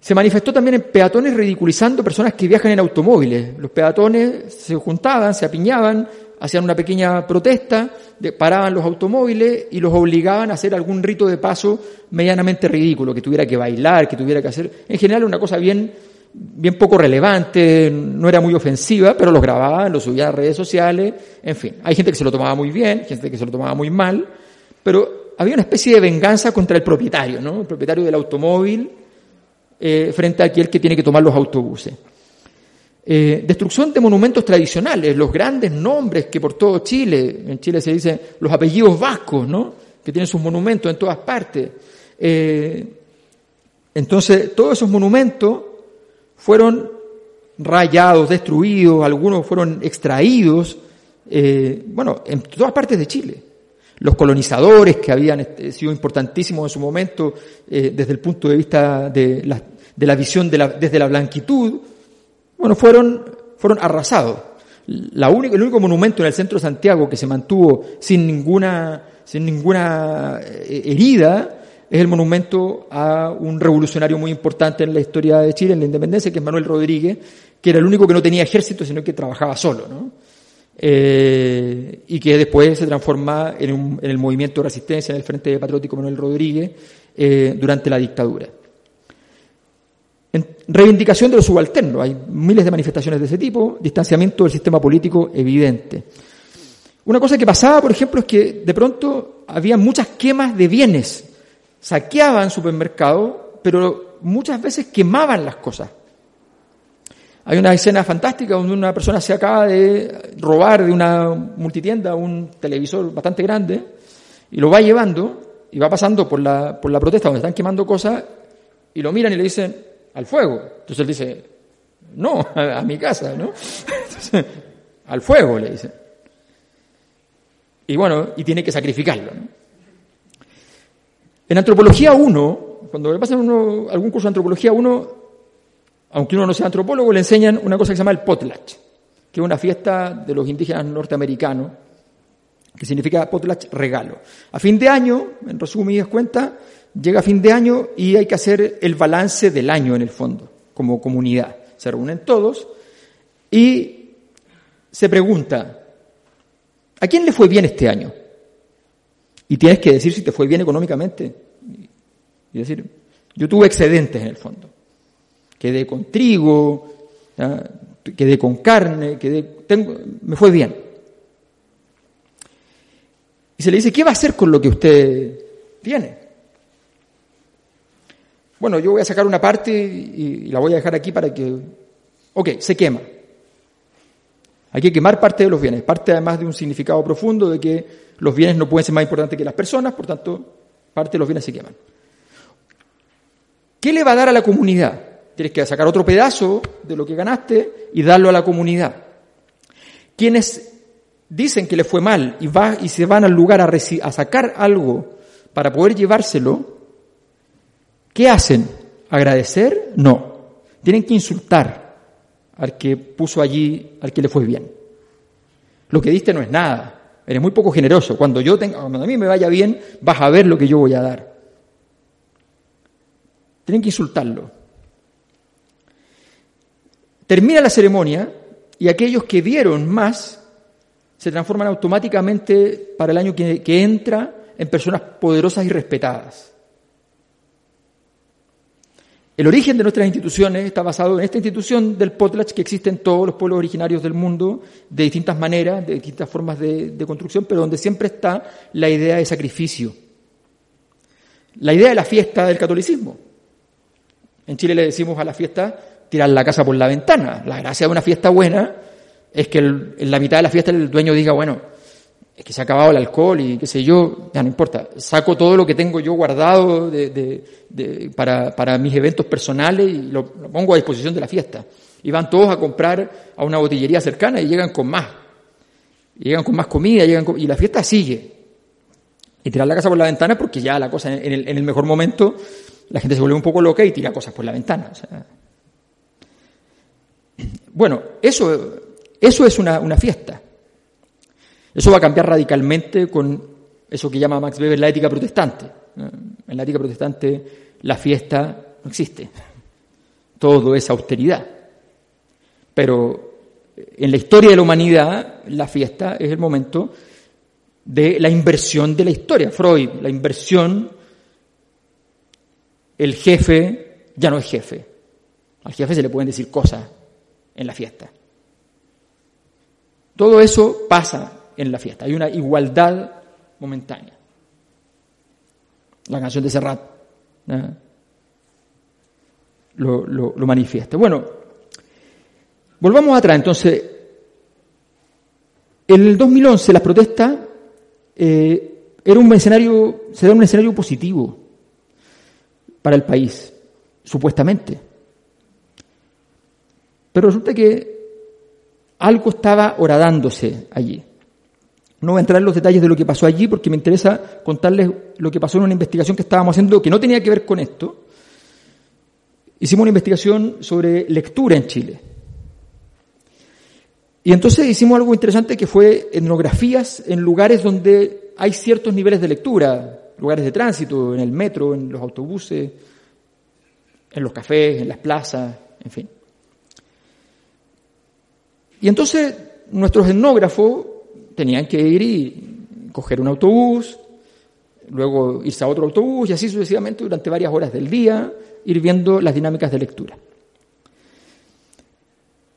Se manifestó también en peatones ridiculizando personas que viajan en automóviles. Los peatones se juntaban, se apiñaban, hacían una pequeña protesta, paraban los automóviles y los obligaban a hacer algún rito de paso medianamente ridículo, que tuviera que bailar, que tuviera que hacer, en general una cosa bien, bien poco relevante, no era muy ofensiva, pero los grababan, los subían a redes sociales, en fin. Hay gente que se lo tomaba muy bien, gente que se lo tomaba muy mal, pero había una especie de venganza contra el propietario, ¿no? El propietario del automóvil eh, frente a aquel que tiene que tomar los autobuses. Eh, destrucción de monumentos tradicionales, los grandes nombres que por todo Chile, en Chile se dice los apellidos vascos, ¿no? que tienen sus monumentos en todas partes. Eh, entonces, todos esos monumentos fueron rayados, destruidos, algunos fueron extraídos, bueno, en todas partes de Chile los colonizadores que habían este, sido importantísimos en su momento desde el punto de vista de la, de la visión de la, desde la blanquitud, bueno, fueron, fueron arrasados. La única, el único monumento en el centro de Santiago que se mantuvo sin ninguna, sin ninguna eh, herida es el monumento a un revolucionario muy importante en la historia de Chile, en la independencia, que es Manuel Rodríguez, que era el único que no tenía ejército, sino que trabajaba solo, ¿no? Eh, y que después se transforma en, un, en, el movimiento de resistencia del Frente Patriótico Manuel Rodríguez eh, durante la dictadura. En reivindicación de los subalternos. Hay miles de manifestaciones de ese tipo, distanciamiento del sistema político evidente. Una cosa que pasaba, por ejemplo, es que de pronto había muchas quemas de bienes. Saqueaban supermercados, pero muchas veces quemaban las cosas. Hay una escena fantástica donde una persona se acaba de robar de una multitienda un televisor bastante grande y lo va llevando y va pasando por la, por la protesta donde están quemando cosas y lo miran y le dicen, al fuego. Entonces él dice, no, a, mi casa, ¿no? Entonces, (laughs) al fuego, le dice. Y bueno, y tiene que sacrificarlo. ¿no? En Antropología 1, cuando le pasan algún curso de Antropología 1, aunque uno no sea antropólogo, le enseñan una cosa que se llama el potlatch, que es una fiesta de los indígenas norteamericanos, que significa potlatch regalo. A fin de año, en resumidas cuentas, llega fin de año y hay que hacer el balance del año en el fondo, como comunidad. Se reúnen todos y se pregunta, ¿a quién le fue bien este año? Y tienes que decir si te fue bien económicamente. Y decir, yo tuve excedentes en el fondo. Quedé con trigo, quedé con carne, quedé, tengo, me fue bien. Y se le dice, ¿qué va a hacer con lo que usted tiene? Bueno, yo voy a sacar una parte y, la voy a dejar aquí para que... Ok, se quema. Hay que quemar parte de los bienes, parte además de un significado profundo de que los bienes no pueden ser más importantes que las personas, por tanto, parte de los bienes se queman. ¿Qué le va a dar a la comunidad? Tienes que sacar otro pedazo de lo que ganaste y darlo a la comunidad. Quienes dicen que le fue mal y, va, y se van al lugar a, a sacar algo para poder llevárselo, ¿qué hacen? ¿Agradecer? No. Tienen que insultar al que puso allí, al que le fue bien. Lo que diste no es nada. Eres muy poco generoso. Cuando yo tenga, cuando a mí me vaya bien, vas a ver lo que yo voy a dar. Tienen que insultarlo. Termina la ceremonia y aquellos que dieron más se transforman automáticamente para el año que, entra en personas poderosas y respetadas. El origen de nuestras instituciones está basado en esta institución del potlatch que existe en todos los pueblos originarios del mundo, de distintas maneras, de distintas formas de, construcción, pero donde siempre está la idea de sacrificio. La idea de la fiesta del catolicismo. En Chile le decimos a la fiesta tirar la casa por la ventana. La gracia de una fiesta buena es que en la mitad de la fiesta el dueño diga, bueno, es que se ha acabado el alcohol y qué sé yo, ya no importa, saco todo lo que tengo yo guardado para, para, mis eventos personales y lo, pongo a disposición de la fiesta. Y van todos a comprar a una botillería cercana y llegan con más. llegan con más comida, llegan y la fiesta sigue. Y tirar la casa por la ventana porque ya la cosa en el, en el mejor momento la gente se vuelve un poco loca y tira cosas por la ventana. Bueno, eso, eso es una, una, fiesta. Eso va a cambiar radicalmente con eso que llama Max Weber la ética protestante. En la ética protestante la fiesta no existe. Todo es austeridad. Pero en la historia de la humanidad, la fiesta es el momento de la inversión de la historia. Freud, la inversión el jefe ya no es jefe. Al jefe se le pueden decir cosas en la fiesta. Todo eso pasa en la fiesta. Hay una igualdad momentánea. La canción de Serrat lo, lo, manifiesta. Bueno, volvamos atrás. Entonces, en el 2011 las protestas eh, era un escenario, se da un escenario positivo para el país, supuestamente. Pero resulta que algo estaba horadándose allí. No voy a entrar en los detalles de lo que pasó allí porque me interesa contarles lo que pasó en una investigación que estábamos haciendo que no tenía que ver con esto. Hicimos una investigación sobre lectura en Chile. Y entonces hicimos algo interesante que fue etnografías en lugares donde hay ciertos niveles de lectura lugares de tránsito, en el metro, en los autobuses, en los cafés, en las plazas, en fin. Y entonces nuestros etnógrafos tenían que ir y coger un autobús, luego irse a otro autobús y así sucesivamente durante varias horas del día ir viendo las dinámicas de lectura.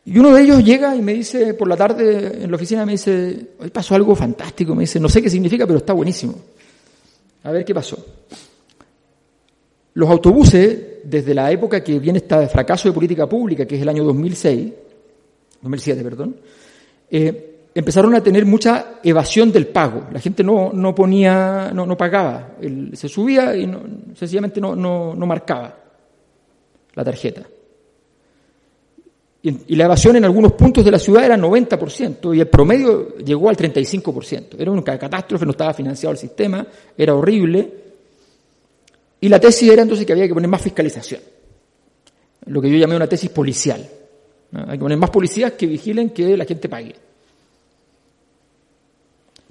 Y uno de ellos llega y me dice por la tarde en la oficina, me dice, hoy pasó algo fantástico, me dice, no sé qué significa, pero está buenísimo. A ver qué pasó. Los autobuses, desde la época que viene este fracaso de política pública, que es el año 2006, 2007, perdón, eh, empezaron a tener mucha evasión del pago. La gente no, no ponía, no, no pagaba. se subía y sencillamente no, no, no marcaba la tarjeta. Y, la evasión en algunos puntos de la ciudad era 90% y el promedio llegó al 35%. Era una catástrofe, no estaba financiado el sistema, era horrible. Y la tesis era entonces que había que poner más fiscalización. Lo que yo llamé una tesis policial. Hay que poner más policías que vigilen que la gente pague.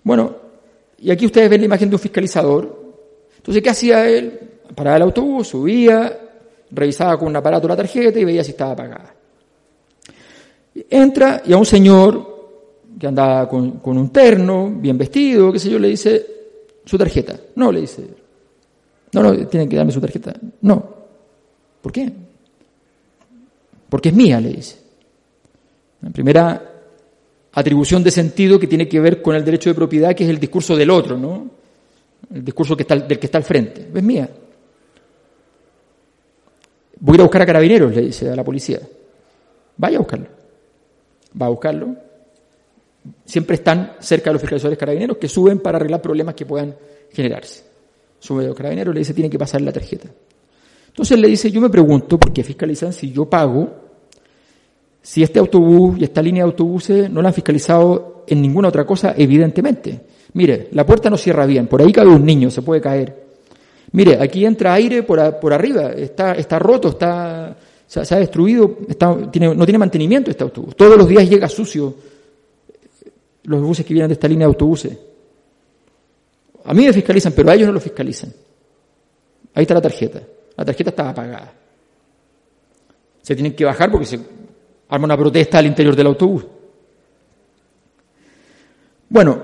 Bueno, y aquí ustedes ven la imagen de un fiscalizador. Entonces, ¿qué hacía él? Paraba el autobús, subía, revisaba con un aparato la tarjeta y veía si estaba pagada. Entra y a un señor que andaba con, un terno, bien vestido, qué sé yo, le dice su tarjeta. No, le dice. No, no, tienen que darme su tarjeta. No. ¿Por qué? Porque es mía, le dice. En primera, atribución de sentido que tiene que ver con el derecho de propiedad, que es el discurso del otro, ¿no? El discurso del que está al frente. Es mía. Voy a ir a buscar a carabineros, le dice a la policía. Vaya a buscarlo. Va a buscarlo. Siempre están cerca de los fiscalizadores carabineros que suben para arreglar problemas que puedan generarse. Sube a los carabineros, le dice, tiene que pasar la tarjeta. Entonces le dice, yo me pregunto, ¿por qué fiscalizan si yo pago? Si este autobús y esta línea de autobuses no la han fiscalizado en ninguna otra cosa, evidentemente. Mire, la puerta no cierra bien, por ahí cabe un niño, se puede caer. Mire, aquí entra aire por, por arriba, está, está roto, está, se, ha destruido, está, no tiene mantenimiento este autobús. Todos los días llega sucio los buses que vienen de esta línea de autobuses. A mí me fiscalizan, pero a ellos no lo fiscalizan. Ahí está la tarjeta. La tarjeta estaba apagada. Se tienen que bajar porque se arma una protesta al interior del autobús. Bueno,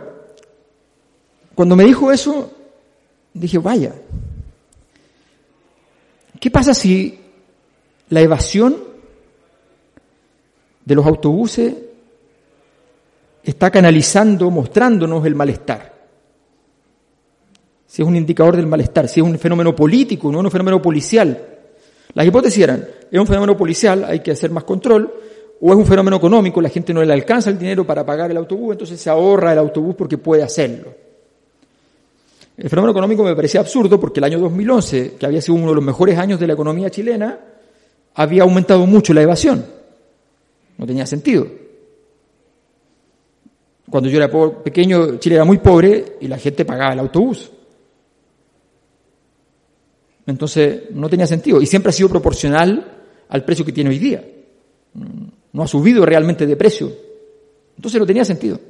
cuando me dijo eso, dije, vaya, ¿qué pasa si la evasión de los autobuses está canalizando, mostrándonos el malestar? Si es un indicador del malestar, si es un fenómeno político, no un fenómeno policial. Las hipótesis eran, es un fenómeno policial, hay que hacer más control, o es un fenómeno económico, la gente no le alcanza el dinero para pagar el autobús, entonces se ahorra el autobús porque puede hacerlo. El fenómeno económico me parecía absurdo porque el año 2011, que había sido uno de los mejores años de la economía chilena, había aumentado mucho la evasión. No tenía sentido. Cuando yo era pequeño, Chile era muy pobre y la gente pagaba el autobús. Entonces, no tenía sentido. Y siempre ha sido proporcional al precio que tiene hoy día. No ha subido realmente de precio. Entonces no tenía sentido.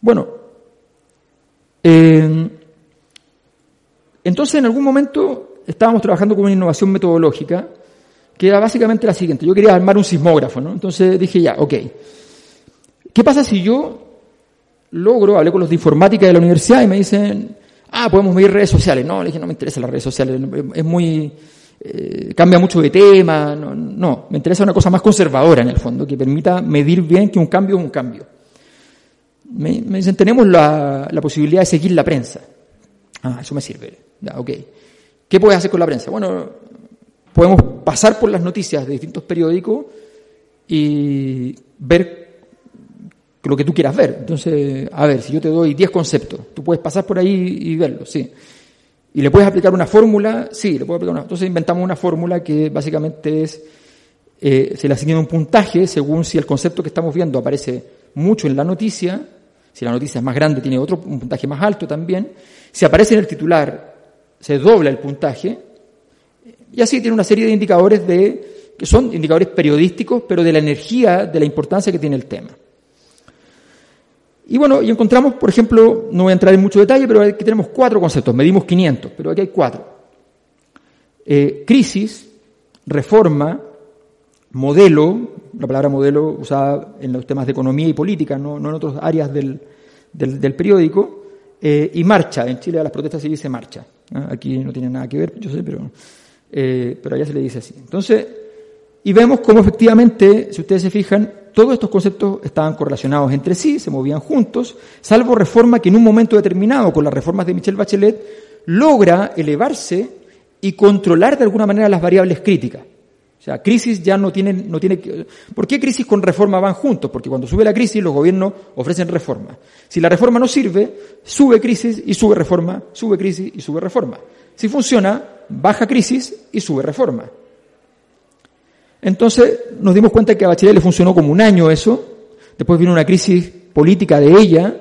Bueno, eh, entonces, en algún momento estábamos trabajando con una innovación metodológica que era básicamente la siguiente. Yo quería armar un sismógrafo, ¿no? Entonces dije, ya, ok. ¿Qué pasa si yo logro, hablé con los de informática de la universidad y me dicen, ah, podemos medir redes sociales? No, le dije, no me interesan las redes sociales, es muy, eh, cambia mucho de tema, no, no, me interesa una cosa más conservadora en el fondo, que permita medir bien que un cambio es un cambio me, dicen, tenemos la, posibilidad de seguir la prensa. Ah, eso me sirve. Ya, ok. ¿Qué puedes hacer con la prensa? Bueno, podemos pasar por las noticias de distintos periódicos y ver lo que tú quieras ver. Entonces, a ver, si yo te doy 10 conceptos, tú puedes pasar por ahí y verlos, sí. ¿Y le puedes aplicar una fórmula? Sí, le puedo aplicar una. Entonces inventamos una fórmula que básicamente es, eh, se le asigna un puntaje según si el concepto que estamos viendo aparece mucho en la noticia si la noticia es más grande, tiene otro un puntaje más alto también. Si aparece en el titular, se dobla el puntaje. Y así tiene una serie de indicadores de, que son indicadores periodísticos, pero de la energía, de la importancia que tiene el tema. Y bueno, y encontramos, por ejemplo, no voy a entrar en mucho detalle, pero aquí tenemos cuatro conceptos, medimos 500, pero aquí hay cuatro. Eh, crisis, reforma, modelo, la palabra modelo usada en los temas de economía y política, no, en otras áreas del, del, periódico, eh, y marcha. En Chile a las protestas se dice marcha. Aquí no tiene nada que ver, yo sé, pero, eh, pero allá se le dice así. Entonces, y vemos cómo efectivamente, si ustedes se fijan, todos estos conceptos estaban correlacionados entre sí, se movían juntos, salvo reforma que en un momento determinado, con las reformas de Michelle Bachelet, logra elevarse y controlar de alguna manera las variables críticas. O sea, crisis ya no tiene, no tiene que... ¿Por qué crisis con reforma van juntos? Porque cuando sube la crisis los gobiernos ofrecen reforma. Si la reforma no sirve, sube crisis y sube reforma, sube crisis y sube reforma. Si funciona, baja crisis y sube reforma. Entonces nos dimos cuenta que a Bachelet le funcionó como un año eso, después vino una crisis política de ella,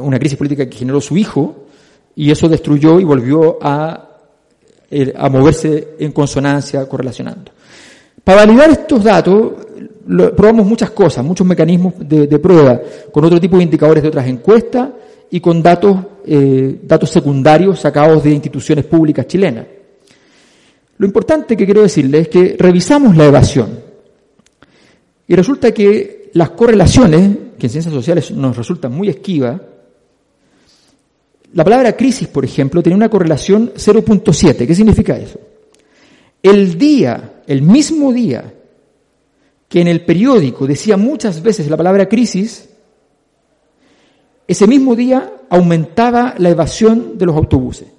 una crisis política que generó su hijo, y eso destruyó y volvió a a moverse en consonancia, correlacionando. Para validar estos datos, probamos muchas cosas, muchos mecanismos de, prueba, con otro tipo de indicadores de otras encuestas y con datos, eh, datos secundarios sacados de instituciones públicas chilenas. Lo importante que quiero decirles es que revisamos la evasión y resulta que las correlaciones, que en ciencias sociales nos resultan muy esquivas, la palabra crisis, por ejemplo, tiene una correlación 0.7. ¿Qué significa eso? El día, el mismo día que en el periódico decía muchas veces la palabra crisis, ese mismo día aumentaba la evasión de los autobuses.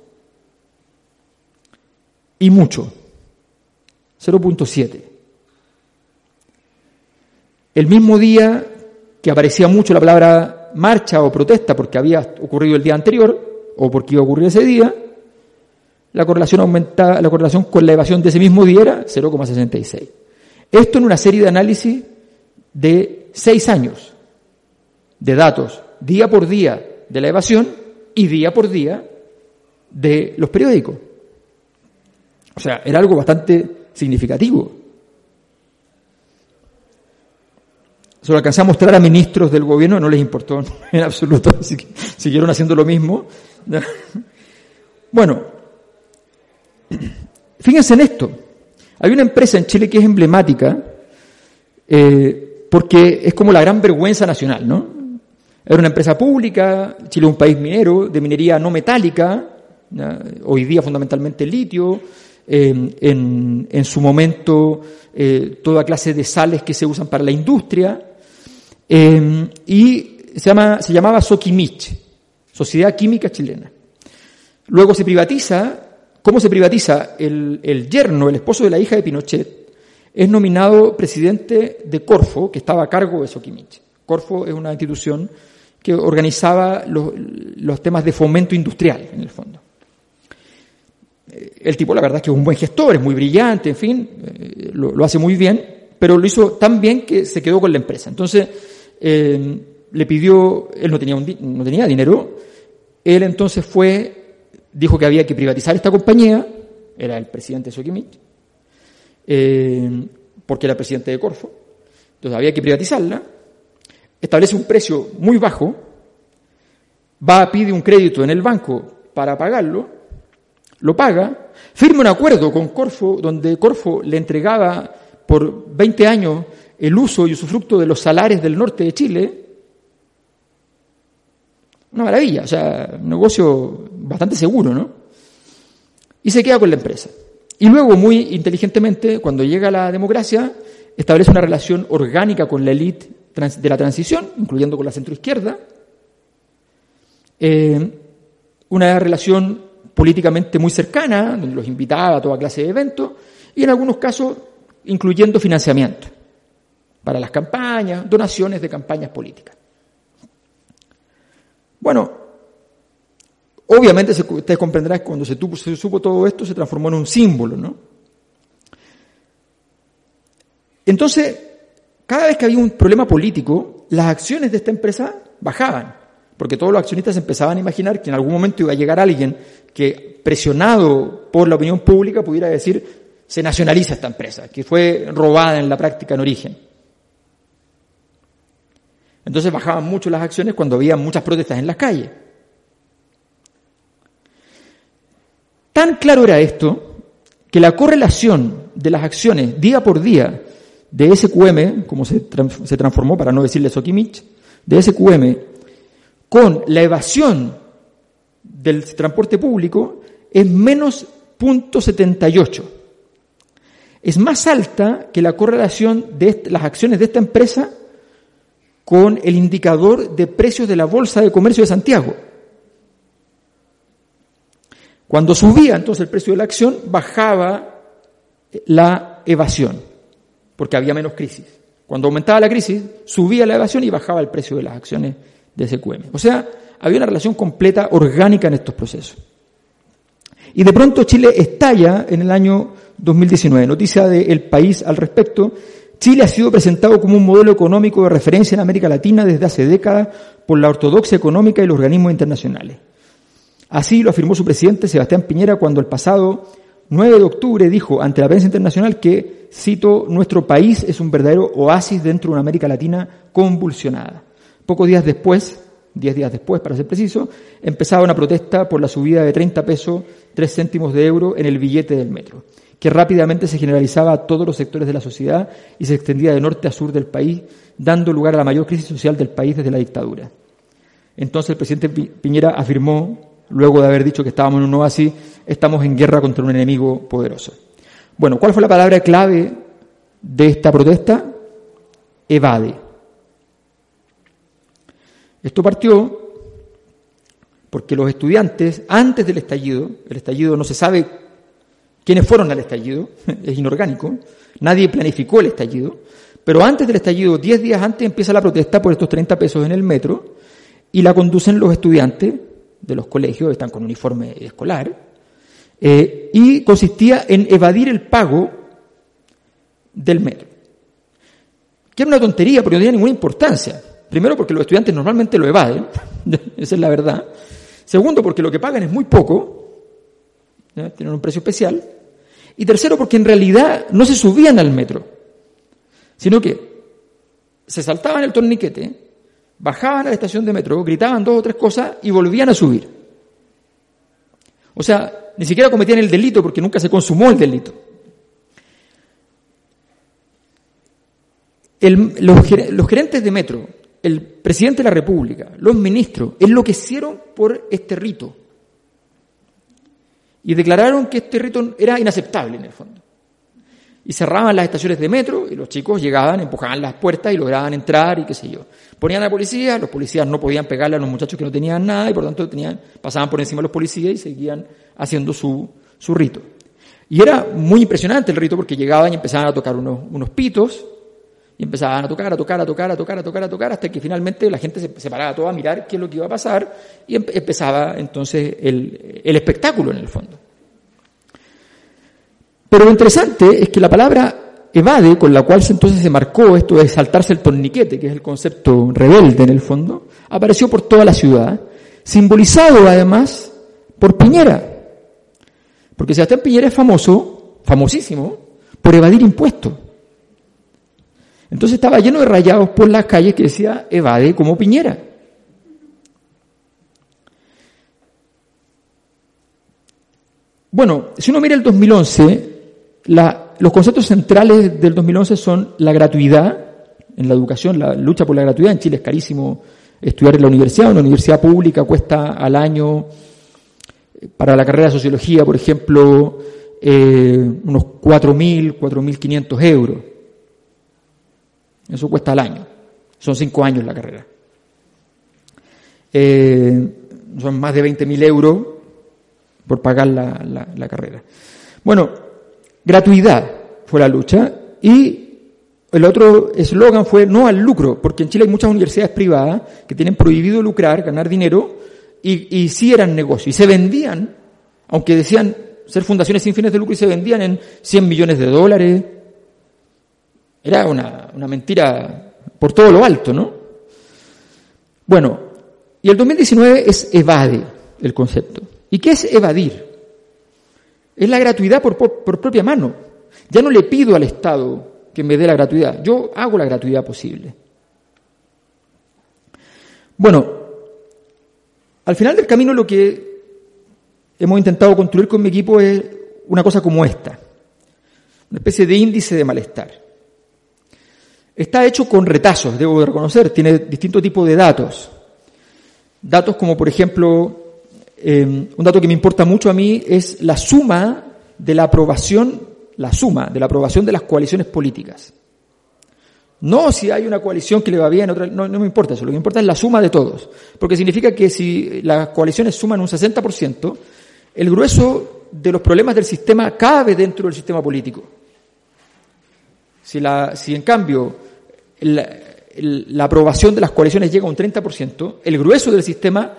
Y mucho. 0.7. El mismo día que aparecía mucho la palabra marcha o protesta porque había ocurrido el día anterior o porque iba a ocurrir ese día, la correlación aumenta, la correlación con la evasión de ese mismo día era 0,66. Esto en una serie de análisis de seis años de datos, día por día de la evasión y día por día de los periódicos. O sea, era algo bastante significativo. Se lo alcancé a mostrar a ministros del gobierno, no les importó (laughs) en absoluto, así que siguieron haciendo lo mismo. Bueno, fíjense en esto. Hay una empresa en Chile que es emblemática eh, porque es como la gran vergüenza nacional, ¿no? Era una empresa pública, Chile es un país minero, de minería no metálica, hoy día fundamentalmente litio, en, su momento eh, toda clase de sales que se usan para la industria, y se, llama, se llamaba Soquimich, Sociedad Química Chilena. Luego se privatiza ¿Cómo se privatiza? El, yerno, el esposo de la hija de Pinochet, es nominado presidente de Corfo, que estaba a cargo de Soquimich. Corfo es una institución que organizaba los, temas de fomento industrial, en el fondo. El tipo, la verdad, es que es un buen gestor, es muy brillante, en fin, eh, lo, hace muy bien, pero lo hizo tan bien que se quedó con la empresa. Entonces, eh, le pidió, él no tenía, no tenía dinero, él entonces fue dijo que había que privatizar esta compañía, era el presidente Sokimich, eh, porque era presidente de Corfo, entonces había que privatizarla, establece un precio muy bajo, va pedir un crédito en el banco para pagarlo, lo paga, firma un acuerdo con Corfo donde Corfo le entregaba por 20 años el uso y usufructo de los salares del norte de Chile, una maravilla, o sea, un negocio bastante seguro, ¿no? Y se queda con la empresa. Y luego, muy inteligentemente, cuando llega la democracia, establece una relación orgánica con la élite de la transición, incluyendo con la centroizquierda, eh, una relación políticamente muy cercana, donde los invitaba a toda clase de eventos, y en algunos casos incluyendo financiamiento para las campañas, donaciones de campañas políticas. Bueno, obviamente ustedes comprenderán que cuando se, se supo todo esto se transformó en un símbolo, ¿no? Entonces, cada vez que había un problema político, las acciones de esta empresa bajaban, porque todos los accionistas empezaban a imaginar que en algún momento iba a llegar alguien que, presionado por la opinión pública, pudiera decir, se nacionaliza esta empresa, que fue robada en la práctica en origen. Entonces bajaban mucho las acciones cuando había muchas protestas en las calles. Tan claro era esto que la correlación de las acciones día por día de SQM, como se, transformó para no decirle Sokimich, de SQM, con la evasión del transporte público es menos 0.78. Es más alta que la correlación de las acciones de esta empresa con el indicador de precios de la Bolsa de Comercio de Santiago. Cuando subía entonces el precio de la acción, bajaba la evasión, porque había menos crisis. Cuando aumentaba la crisis, subía la evasión y bajaba el precio de las acciones de SQM. O sea, había una relación completa, orgánica en estos procesos. Y de pronto Chile estalla en el año 2019. Noticia de El País al respecto Chile ha sido presentado como un modelo económico de referencia en América Latina desde hace décadas por la ortodoxia económica y los organismos internacionales. Así lo afirmó su presidente Sebastián Piñera cuando el pasado 9 de octubre dijo ante la prensa internacional que, cito, nuestro país es un verdadero oasis dentro de una América Latina convulsionada. Pocos días después, diez días después para ser preciso, empezaba una protesta por la subida de 30 pesos, 3 céntimos de euro en el billete del metro que rápidamente se generalizaba a todos los sectores de la sociedad y se extendía de norte a sur del país, dando lugar a la mayor crisis social del país desde la dictadura. Entonces el presidente Piñera afirmó, luego de haber dicho que estábamos en un oasis, estamos en guerra contra un enemigo poderoso. Bueno, ¿cuál fue la palabra clave de esta protesta? evade. Esto partió porque los estudiantes, antes del estallido, el estallido no se sabe quiénes fueron al estallido, (laughs) es inorgánico, nadie planificó el estallido, pero antes del estallido, 10 días antes, empieza la protesta por estos 30 pesos en el metro y la conducen los estudiantes de los colegios, están con uniforme escolar, eh, y consistía en evadir el pago del metro. Que era una tontería porque no tenía ninguna importancia. Primero porque los estudiantes normalmente lo evaden, (laughs) esa es la verdad. Segundo porque lo que pagan es muy poco, tienen un precio especial. Y tercero porque en realidad no se subían al metro sino que se saltaban el torniquete, bajaban a la estación de metro, gritaban dos o tres cosas y volvían a subir. O sea, ni siquiera cometían el delito porque nunca se consumó el delito. los, los, gerentes de metro, el presidente de la República, los ministros, enloquecieron por este rito. Y declararon que este rito era inaceptable en el fondo y cerraban las estaciones de metro y los chicos llegaban, empujaban las puertas y lograban entrar y qué sé yo. Ponían a la policía, los policías no podían pegarle a los muchachos que no tenían nada y por tanto tenían, pasaban por encima de los policías y seguían haciendo su, su rito. Y era muy impresionante el rito porque llegaban y empezaban a tocar unos, unos pitos y empezaban a tocar, a tocar, a tocar, a tocar, a tocar, a tocar, hasta que finalmente la gente se, se paraba toda a mirar qué es lo que iba a pasar y empezaba entonces el, espectáculo en el fondo. Pero lo interesante es que la palabra evade, con la cual entonces se marcó esto de saltarse el torniquete, que es el concepto rebelde en el fondo, apareció por toda la ciudad, simbolizado además por Piñera. Porque Sebastián Piñera es famoso, famosísimo, por evadir impuestos. Entonces estaba lleno de rayados por las calles que decía evade como Piñera. Bueno, si uno mira el 2011, los conceptos centrales del 2011 son la gratuidad en la educación, la lucha por la gratuidad. En Chile es carísimo estudiar en la universidad. Una universidad pública cuesta al año, eh, para la carrera de sociología, por ejemplo, eh, unos 4.000, 4.500 euros. Eso cuesta al año. Son cinco años la carrera. Eh, son más de 20.000 euros por pagar la, la carrera. Bueno, Gratuidad fue la lucha y el otro eslogan fue no al lucro, porque en Chile hay muchas universidades privadas que tienen prohibido lucrar, ganar dinero, y, y sí eran negocios, y se vendían, aunque decían ser fundaciones sin fines de lucro, y se vendían en 100 millones de dólares. Era una, una mentira por todo lo alto, ¿no? Bueno, y el 2019 es evade el concepto. ¿Y qué es evadir? Es la gratuidad por, propia mano. Ya no le pido al Estado que me dé la gratuidad, yo hago la gratuidad posible. Bueno, al final del camino lo que hemos intentado construir con mi equipo es una cosa como esta, una especie de índice de malestar. Está hecho con retazos, debo de reconocer, tiene distintos tipos de datos. Datos como, por ejemplo, Em, un dato que me importa mucho a mí es la suma de la aprobación, la suma de la aprobación de las coaliciones políticas. No si hay una coalición que le va bien, otra, no, no me importa eso, lo que me importa es la suma de todos. Porque significa que si las coaliciones suman un 60%, el grueso de los problemas del sistema cabe dentro del sistema político. Si, la, si en cambio la, la aprobación de las coaliciones llega a un 30%, el grueso del sistema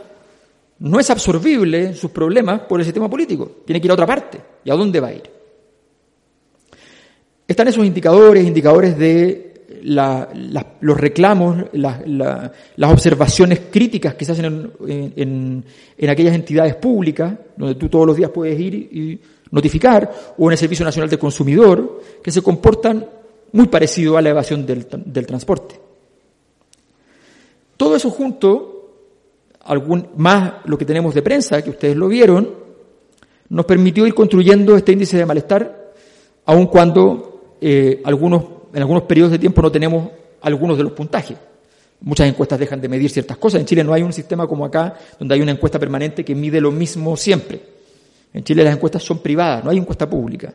no es absorbible sus problemas por el sistema político. Tiene que ir a otra parte. ¿Y a dónde va a ir? Están esos indicadores, indicadores de los reclamos, las observaciones críticas que se hacen en, aquellas entidades públicas, donde tú todos los días puedes ir y notificar, o en el Servicio Nacional del Consumidor, que se comportan muy parecido a la evasión del, del transporte. Todo eso junto algún, más lo que tenemos de prensa, que ustedes lo vieron, nos permitió ir construyendo este índice de malestar, aun cuando eh, algunos, en algunos periodos de tiempo no tenemos algunos de los puntajes. Muchas encuestas dejan de medir ciertas cosas. En Chile no hay un sistema como acá, donde hay una encuesta permanente que mide lo mismo siempre. En Chile las encuestas son privadas, no hay encuesta pública.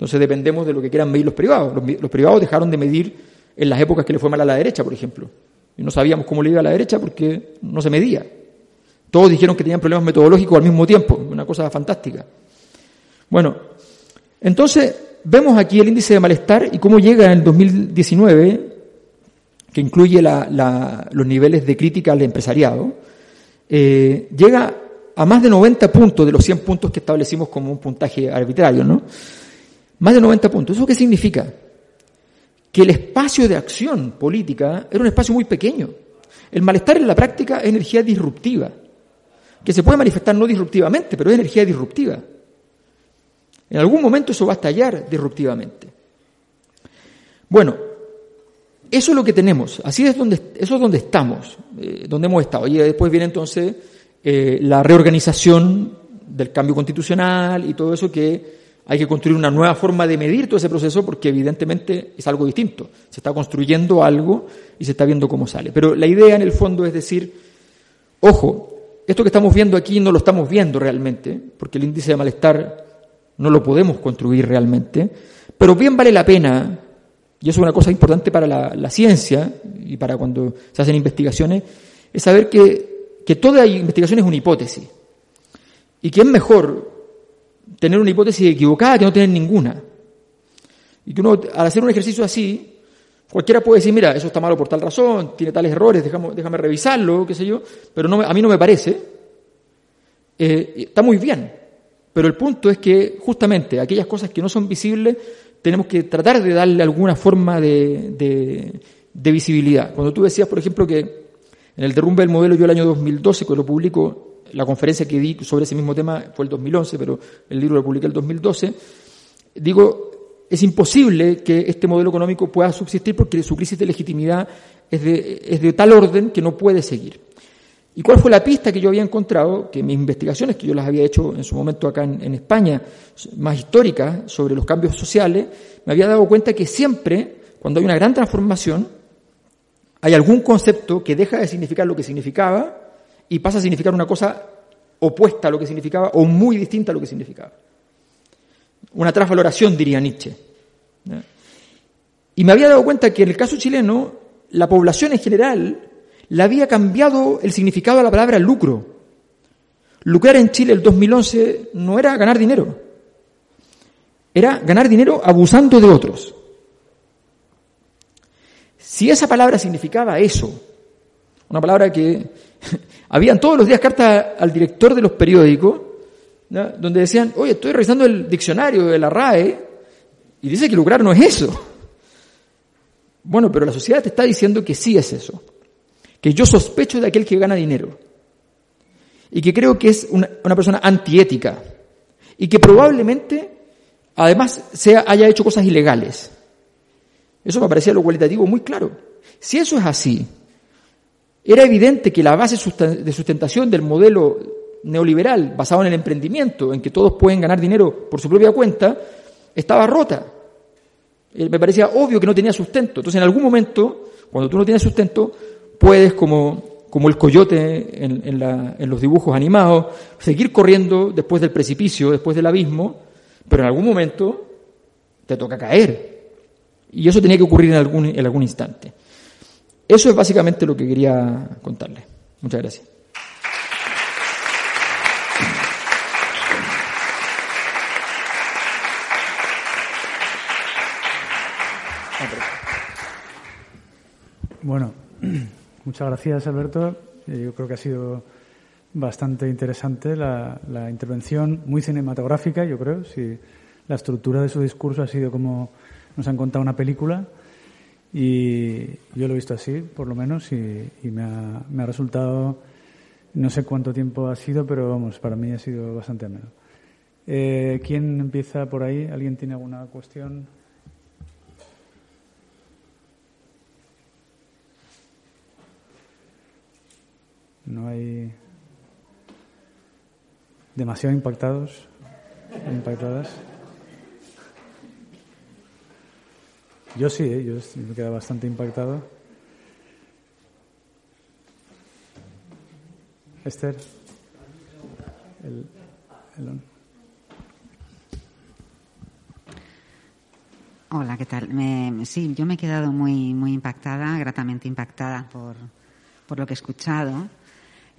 Entonces dependemos de lo que quieran medir los privados. Los, privados dejaron de medir en las épocas que le fue mal a la derecha, por ejemplo. Y no sabíamos cómo le iba a la derecha porque no se medía. Todos dijeron que tenían problemas metodológicos al mismo tiempo, una cosa fantástica. Bueno, entonces vemos aquí el índice de malestar y cómo llega en el 2019, que incluye los niveles de crítica al empresariado, eh, llega a más de 90 puntos de los 100 puntos que establecimos como un puntaje arbitrario, ¿no? Más de 90 puntos. ¿Eso qué significa? Que el espacio de acción política era un espacio muy pequeño. El malestar en la práctica es energía disruptiva que se puede manifestar no disruptivamente, pero es energía disruptiva. En algún momento eso va a estallar disruptivamente. Bueno, eso es lo que tenemos, así es donde, eso es donde estamos, eh, donde hemos estado. Y después viene entonces eh, la reorganización del cambio constitucional y todo eso que hay que construir una nueva forma de medir todo ese proceso porque evidentemente es algo distinto. Se está construyendo algo y se está viendo cómo sale. Pero la idea en el fondo es decir, ojo, esto que estamos viendo aquí no lo estamos viendo realmente, porque el índice de malestar no lo podemos construir realmente, pero bien vale la pena, y eso es una cosa importante para la, ciencia y para cuando se hacen investigaciones, es saber que, que toda investigación es una hipótesis, y que es mejor tener una hipótesis equivocada que no tener ninguna. Y que uno, al hacer un ejercicio así, Cualquiera puede decir, mira, eso está malo por tal razón, tiene tales errores, déjame, déjame revisarlo, qué sé yo, pero no, a mí no me parece. Eh, está muy bien, pero el punto es que justamente aquellas cosas que no son visibles tenemos que tratar de darle alguna forma de, de, visibilidad. Cuando tú decías, por ejemplo, que en el derrumbe del modelo yo el año 2012, cuando lo publico, la conferencia que di sobre ese mismo tema fue el 2011, pero el libro lo publiqué el 2012, digo, es imposible que este modelo económico pueda subsistir porque su crisis de legitimidad es de, es de tal orden que no puede seguir. ¿Y cuál fue la pista que yo había encontrado? Que mis investigaciones, que yo las había hecho en su momento acá en, España, más históricas, sobre los cambios sociales, me había dado cuenta que siempre, cuando hay una gran transformación, hay algún concepto que deja de significar lo que significaba y pasa a significar una cosa opuesta a lo que significaba o muy distinta a lo que significaba una transvaloración, diría Nietzsche. Y me había dado cuenta que en el caso chileno, la población en general le había cambiado el significado a la palabra lucro. Lucrar en Chile el 2011 no era ganar dinero, era ganar dinero abusando de otros. Si esa palabra significaba eso, una palabra que (laughs) habían todos los días cartas al director de los periódicos, donde decían, oye, estoy revisando el diccionario de la RAE y dice que lucrar no es eso. Bueno, pero la sociedad te está diciendo que sí es eso, que yo sospecho de aquel que gana dinero y que creo que es una, persona antiética y que probablemente además sea, haya hecho cosas ilegales. Eso me parecía lo cualitativo muy claro. Si eso es así, era evidente que la base de sustentación del modelo neoliberal basado en el emprendimiento, en que todos pueden ganar dinero por su propia cuenta, estaba rota. Eh, me parecía obvio que no tenía sustento. Entonces, en algún momento, cuando tú no tienes sustento, puedes, como, el coyote en, en los dibujos animados, seguir corriendo después del precipicio, después del abismo, pero en algún momento te toca caer. Y eso tenía que ocurrir en algún, en algún instante. Eso es básicamente lo que quería contarle. Muchas gracias. Bueno, (clears throat) muchas gracias, Alberto. Eh, yo creo que ha sido bastante interesante la, intervención, muy cinematográfica, yo creo. Si la estructura de su discurso ha sido como nos han contado una película. Y yo lo he visto así, por lo menos, y, me, ha, resultado, no sé cuánto tiempo ha sido, pero vamos, para mí ha sido bastante ameno. Eh, ¿Quién empieza por ahí? ¿Alguien tiene alguna cuestión? No hay demasiado impactados, impactadas. Yo sí, ¿eh? yo me quedado bastante impactado. Esther. Hola, ¿qué tal? sí, yo me he quedado muy, muy impactada, gratamente impactada por, por lo que he escuchado,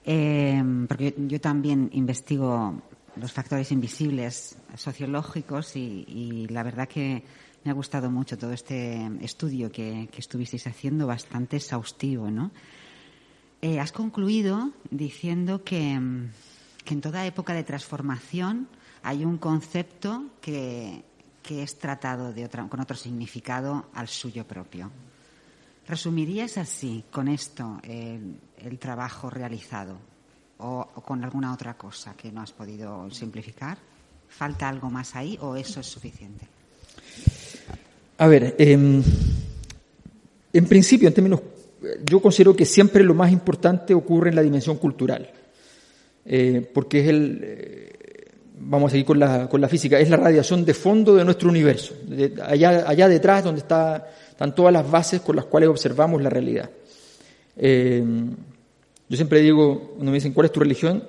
eh, porque yo, también investigo los factores invisibles sociológicos y, la verdad que me ha gustado mucho todo este estudio que, estuvisteis haciendo, bastante exhaustivo, ¿no? Eh, has concluido diciendo que, que en toda época de transformación hay un concepto que que es tratado de otra, con otro significado al suyo propio. ¿Resumirías así con esto el, trabajo realizado o, con alguna otra cosa que no has podido simplificar? ¿Falta algo más ahí o eso es suficiente? A ver, em, en principio, en términos, yo considero que siempre lo más importante ocurre en la dimensión cultural, eh, porque es el, vamos a seguir con la, con la física, es la radiación de fondo de nuestro universo, allá, allá detrás donde está, están todas las bases con las cuales observamos la realidad. Eh, yo siempre digo, cuando me dicen, ¿cuál es tu religión?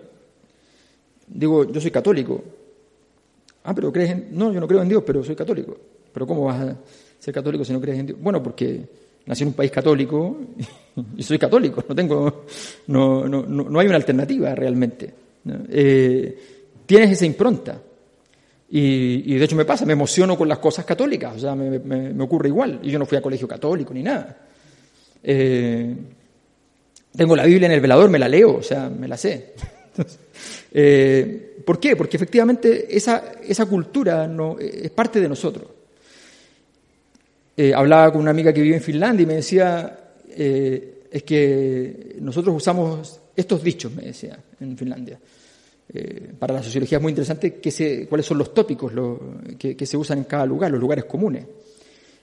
Digo, yo soy católico. Ah, pero crees en... No, yo no creo en Dios, pero soy católico. ¿Pero cómo vas a ser católico si no crees en Dios? Bueno, porque nací en un país católico (laughs) y soy católico, no tengo... No, no, no, hay una alternativa realmente. Eh, tienes esa impronta. Y, de hecho me pasa, me emociono con las cosas católicas, o sea, me, ocurre igual. Y yo no fui a colegio católico ni nada. Eh, tengo la Biblia en el velador, me la leo, o sea, me la sé. (laughs) Eh, ¿Por qué? Porque efectivamente esa, esa cultura no, es parte de nosotros. Eh, hablaba con una amiga que vive en Finlandia y me decía, es que nosotros usamos estos dichos, me decía, en Finlandia. Eh, para la sociología es muy interesante que cuáles son los tópicos que, se usan en cada lugar, los lugares comunes.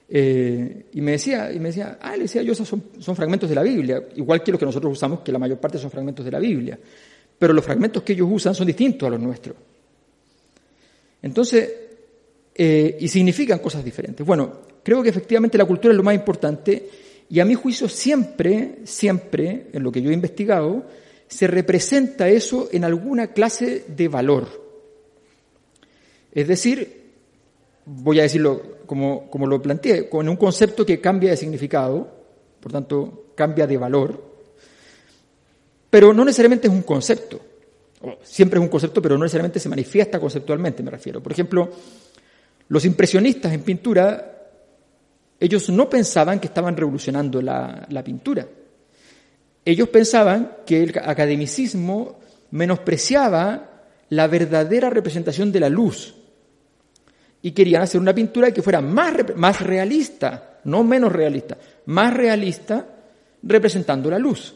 Eh, y me decía, y me decía, ah, le decía yo, esos son, son, fragmentos de la Biblia, igual que los que nosotros usamos, que la mayor parte son fragmentos de la Biblia. Pero los fragmentos que ellos usan son distintos a los nuestros. Entonces, eh, y significan cosas diferentes. Bueno, creo que efectivamente la cultura es lo más importante y a mi juicio siempre, siempre, en lo que yo he investigado, se representa eso en alguna clase de valor. Es decir, voy a decirlo como, como lo planteé, con un concepto que cambia de significado, por tanto, cambia de valor, pero no necesariamente es un concepto. Siempre es un concepto, pero no necesariamente se manifiesta conceptualmente, me refiero. Por ejemplo, los impresionistas en pintura, ellos no pensaban que estaban revolucionando la, la pintura. Ellos pensaban que el academicismo menospreciaba la verdadera representación de la luz y querían hacer una pintura que fuera más, más realista, no menos realista, más realista representando la luz.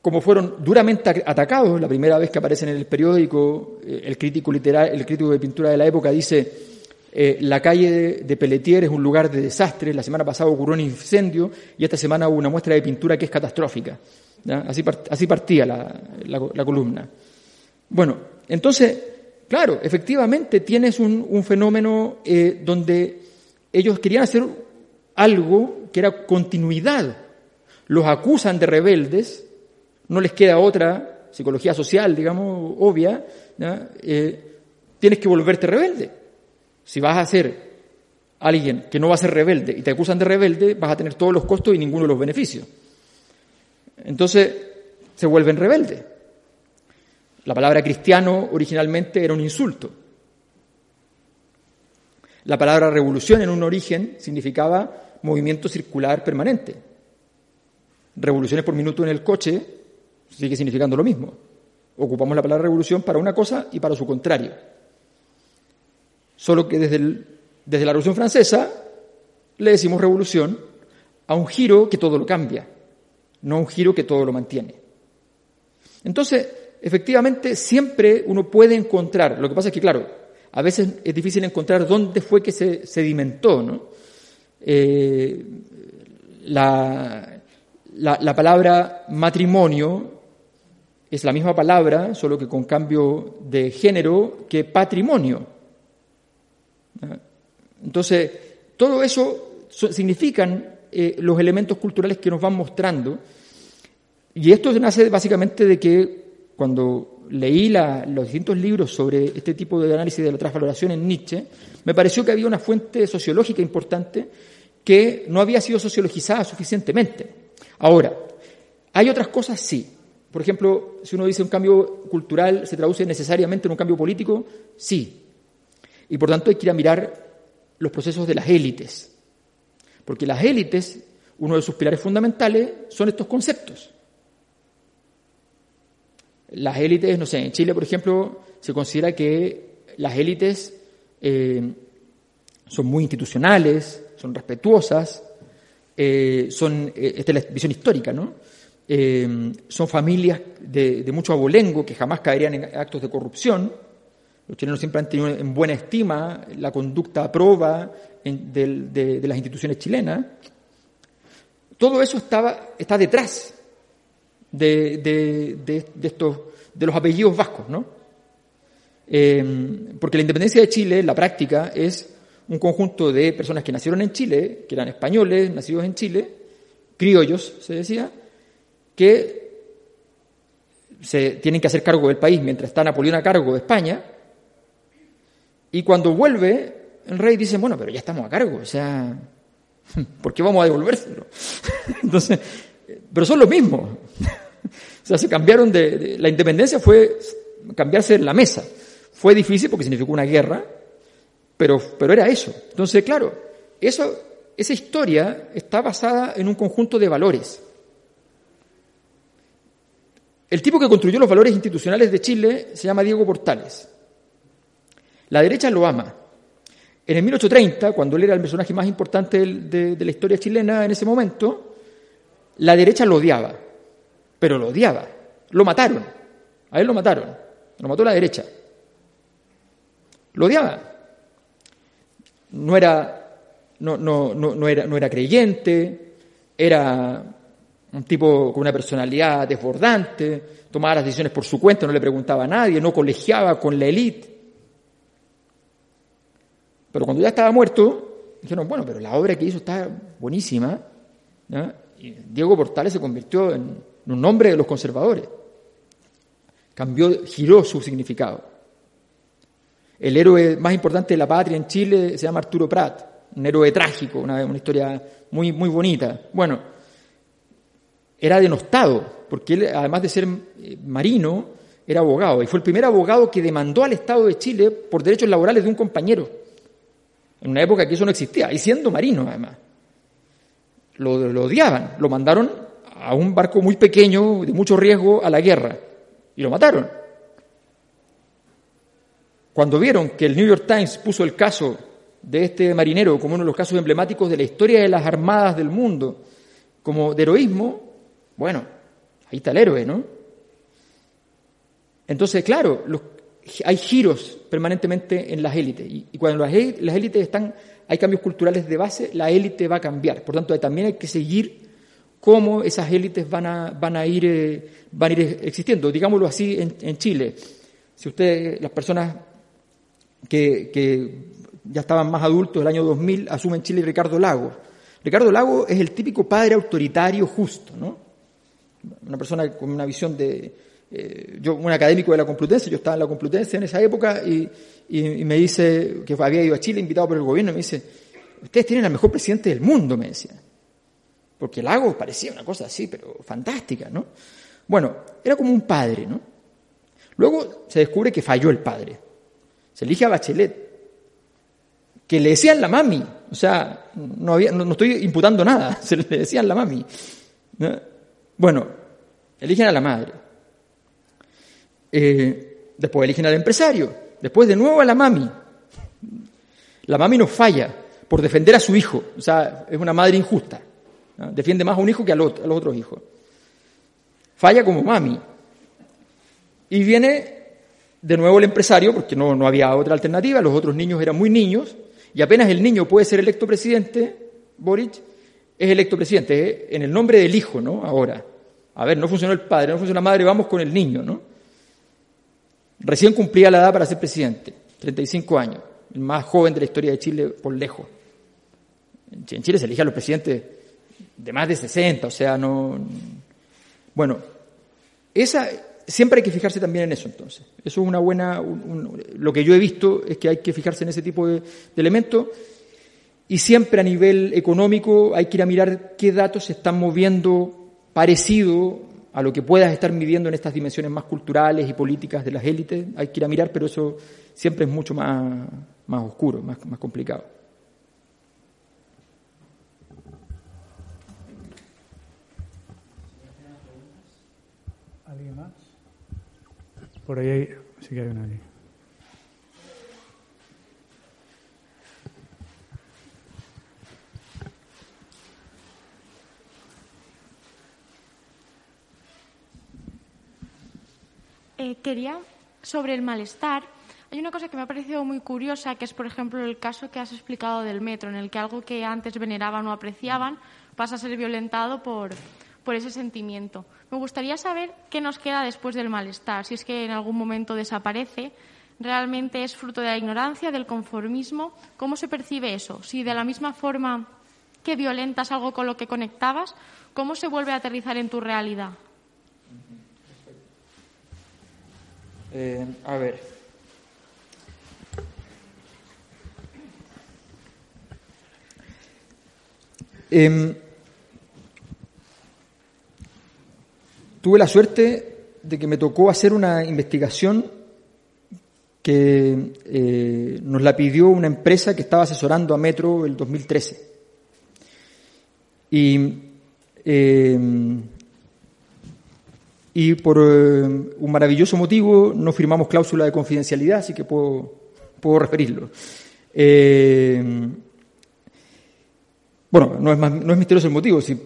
Como fueron duramente atacados, la primera vez que aparecen en el periódico, eh, el crítico literal, el crítico de pintura de la época dice eh, la calle de, Pelletier es un lugar de desastre. La semana pasada ocurrió un incendio y esta semana hubo una muestra de pintura que es catastrófica. Así, partía la, columna. Bueno, entonces, claro, efectivamente tienes un, fenómeno eh, donde ellos querían hacer algo que era continuidad. Los acusan de rebeldes, no les queda otra psicología social, digamos, obvia, eh, tienes que volverte rebelde. Si vas a ser alguien que no va a ser rebelde y te acusan de rebelde, vas a tener todos los costos y ninguno de los beneficios. Entonces, se vuelven rebeldes. La palabra cristiano originalmente era un insulto. La palabra revolución en un origen significaba movimiento circular permanente. Revoluciones por minuto en el coche sigue significando lo mismo. Ocupamos la palabra revolución para una cosa y para su contrario. Solo que desde, desde la Revolución Francesa le decimos revolución a un giro que todo lo cambia, no a un giro que todo lo mantiene. Entonces, efectivamente, siempre uno puede encontrar, lo que pasa es que, claro, a veces es difícil encontrar dónde fue que se sedimentó, ¿no? Eh, la, la, palabra matrimonio es la misma palabra, solo que con cambio de género, que patrimonio. Entonces, todo eso significan eh, los elementos culturales que nos van mostrando. Y esto nace básicamente de que cuando leí los distintos libros sobre este tipo de análisis de la transvaloración en Nietzsche, me pareció que había una fuente sociológica importante que no había sido sociologizada suficientemente. Ahora, hay otras cosas sí. Por ejemplo, si uno dice un cambio cultural se traduce necesariamente en un cambio político, sí. Y por tanto hay que ir a mirar los procesos de las élites. Porque las élites, uno de sus pilares fundamentales son estos conceptos. Las élites, no sé, en Chile, por ejemplo, se considera que las élites eh, son muy institucionales, son respetuosas, eh, son, eh, esta es la visión histórica, ¿no? son familias de, mucho abolengo que jamás caerían en actos de corrupción. Los chilenos siempre han tenido en buena estima la conducta proba de, las instituciones chilenas. Todo eso estaba, está detrás de, de, estos, de los apellidos vascos, ¿no? Em, porque la independencia de Chile, la práctica, es un conjunto de personas que nacieron en Chile, que eran españoles, nacidos en Chile, criollos, se decía, que se tienen que hacer cargo del país mientras está Napoleón a cargo de España, y cuando vuelve, el rey dice, bueno, pero ya estamos a cargo, o sea, (laughs) ¿por qué vamos a devolvérselo? (laughs) Entonces, pero son lo mismo. (laughs) O sea, se cambiaron de, La independencia fue cambiarse la mesa. Fue difícil porque significó una guerra, pero, pero era eso. Entonces, claro, eso, esa historia está basada en un conjunto de valores. El tipo que construyó los valores institucionales de Chile se llama Diego Portales. La derecha lo ama. En el 1830, cuando él era el personaje más importante de, la historia chilena en ese momento, la derecha lo odiaba pero lo odiaba. Lo mataron. A él lo mataron. Lo mató la derecha. Lo odiaba. No era, no, era, no era creyente, era un tipo con una personalidad desbordante, tomaba las decisiones por su cuenta, no le preguntaba a nadie, no colegiaba con la élite. Pero cuando ya estaba muerto, dijeron, bueno, pero la obra que hizo está buenísima. Y Diego Portales se convirtió en, un nombre de los conservadores. Cambió, giró su significado. El héroe más importante de la patria en Chile se llama Arturo Prat, un héroe trágico, una, historia muy, muy bonita. Bueno, era denostado, porque él, además de ser eh, marino, era abogado, y fue el primer abogado que demandó al Estado de Chile por derechos laborales de un compañero, en una época que eso no existía, y siendo marino además. Lo, lo odiaban, lo mandaron a un barco muy pequeño, de mucho riesgo, a la guerra. Y lo mataron. Cuando vieron que el New York Times puso el caso de este marinero como uno de los casos emblemáticos de la historia de las armadas del mundo, como de heroísmo, bueno, ahí está el héroe, ¿no? Entonces, claro, hay giros permanentemente en las élites. Y, cuando las, élites están, hay cambios culturales de base, la élite va a cambiar. Por tanto, también hay que seguir cómo esas élites van a, van a, ir, eh, van a ir existiendo. Digámoslo así en, Chile. Si ustedes, las personas que, ya estaban más adultos del año 2000, asumen Chile Ricardo Lago. Ricardo Lago es el típico padre autoritario justo, ¿no? Una persona con una visión de... Eh, yo, un académico de la Complutense, yo estaba en la Complutense en esa época y, me dice que había ido a Chile invitado por el gobierno me dice, ustedes tienen al mejor presidente del mundo, me decía porque el lago parecía una cosa así, pero fantástica, ¿no? Bueno, era como un padre, ¿no? Luego se descubre que falló el padre. Se elige a Bachelet, que le decían la mami, o sea, no, había, no, estoy imputando nada, (laughs) se le decían la mami. Bueno, eligen a la madre. Eh, después eligen al empresario, después de nuevo a la mami. La mami no falla por defender a su hijo, o sea, es una madre injusta. Defiende más a un hijo que a los, otros hijos. Falla como mami. Y viene de nuevo el empresario, porque no, no había otra alternativa, los otros niños eran muy niños, y apenas el niño puede ser electo presidente, Boric, es electo presidente, ¿eh? en el nombre del hijo, ¿no? Ahora. A ver, no funcionó el padre, no funcionó la madre, vamos con el niño, ¿no? Recién cumplía la edad para ser presidente, 35 años, el más joven de la historia de Chile por lejos. En Chile se elige a los presidentes de más de 60, o sea, no... Bueno, esa, siempre hay que fijarse también en eso, entonces. Eso es una buena. lo que yo he visto es que hay que fijarse en ese tipo de, elementos. Y siempre a nivel económico hay que ir a mirar qué datos se están moviendo parecido a lo que puedas estar midiendo en estas dimensiones más culturales y políticas de las élites. Hay que ir a mirar, pero eso siempre es mucho más, más oscuro, más, más complicado. Por ahí sí que hay una eh, quería, sobre el malestar, hay una cosa que me ha parecido muy curiosa, que es, por ejemplo, el caso que has explicado del metro, en el que algo que antes veneraban o apreciaban pasa a ser violentado por, por ese sentimiento. Me gustaría saber qué nos queda después del malestar, si es que en algún momento desaparece, realmente es fruto de la ignorancia, del conformismo, ¿cómo se percibe eso? Si de la misma forma que violentas algo con lo que conectabas, ¿cómo se vuelve a aterrizar en tu realidad? Eh, a ver. Em, tuve la suerte de que me tocó hacer una investigación que eh, nos la pidió una empresa que estaba asesorando a Metro el 2013. Y, eh, y por eh, un maravilloso motivo no firmamos cláusula de confidencialidad, así que puedo, puedo referirlo. bueno, no es, no es misterioso el motivo. Si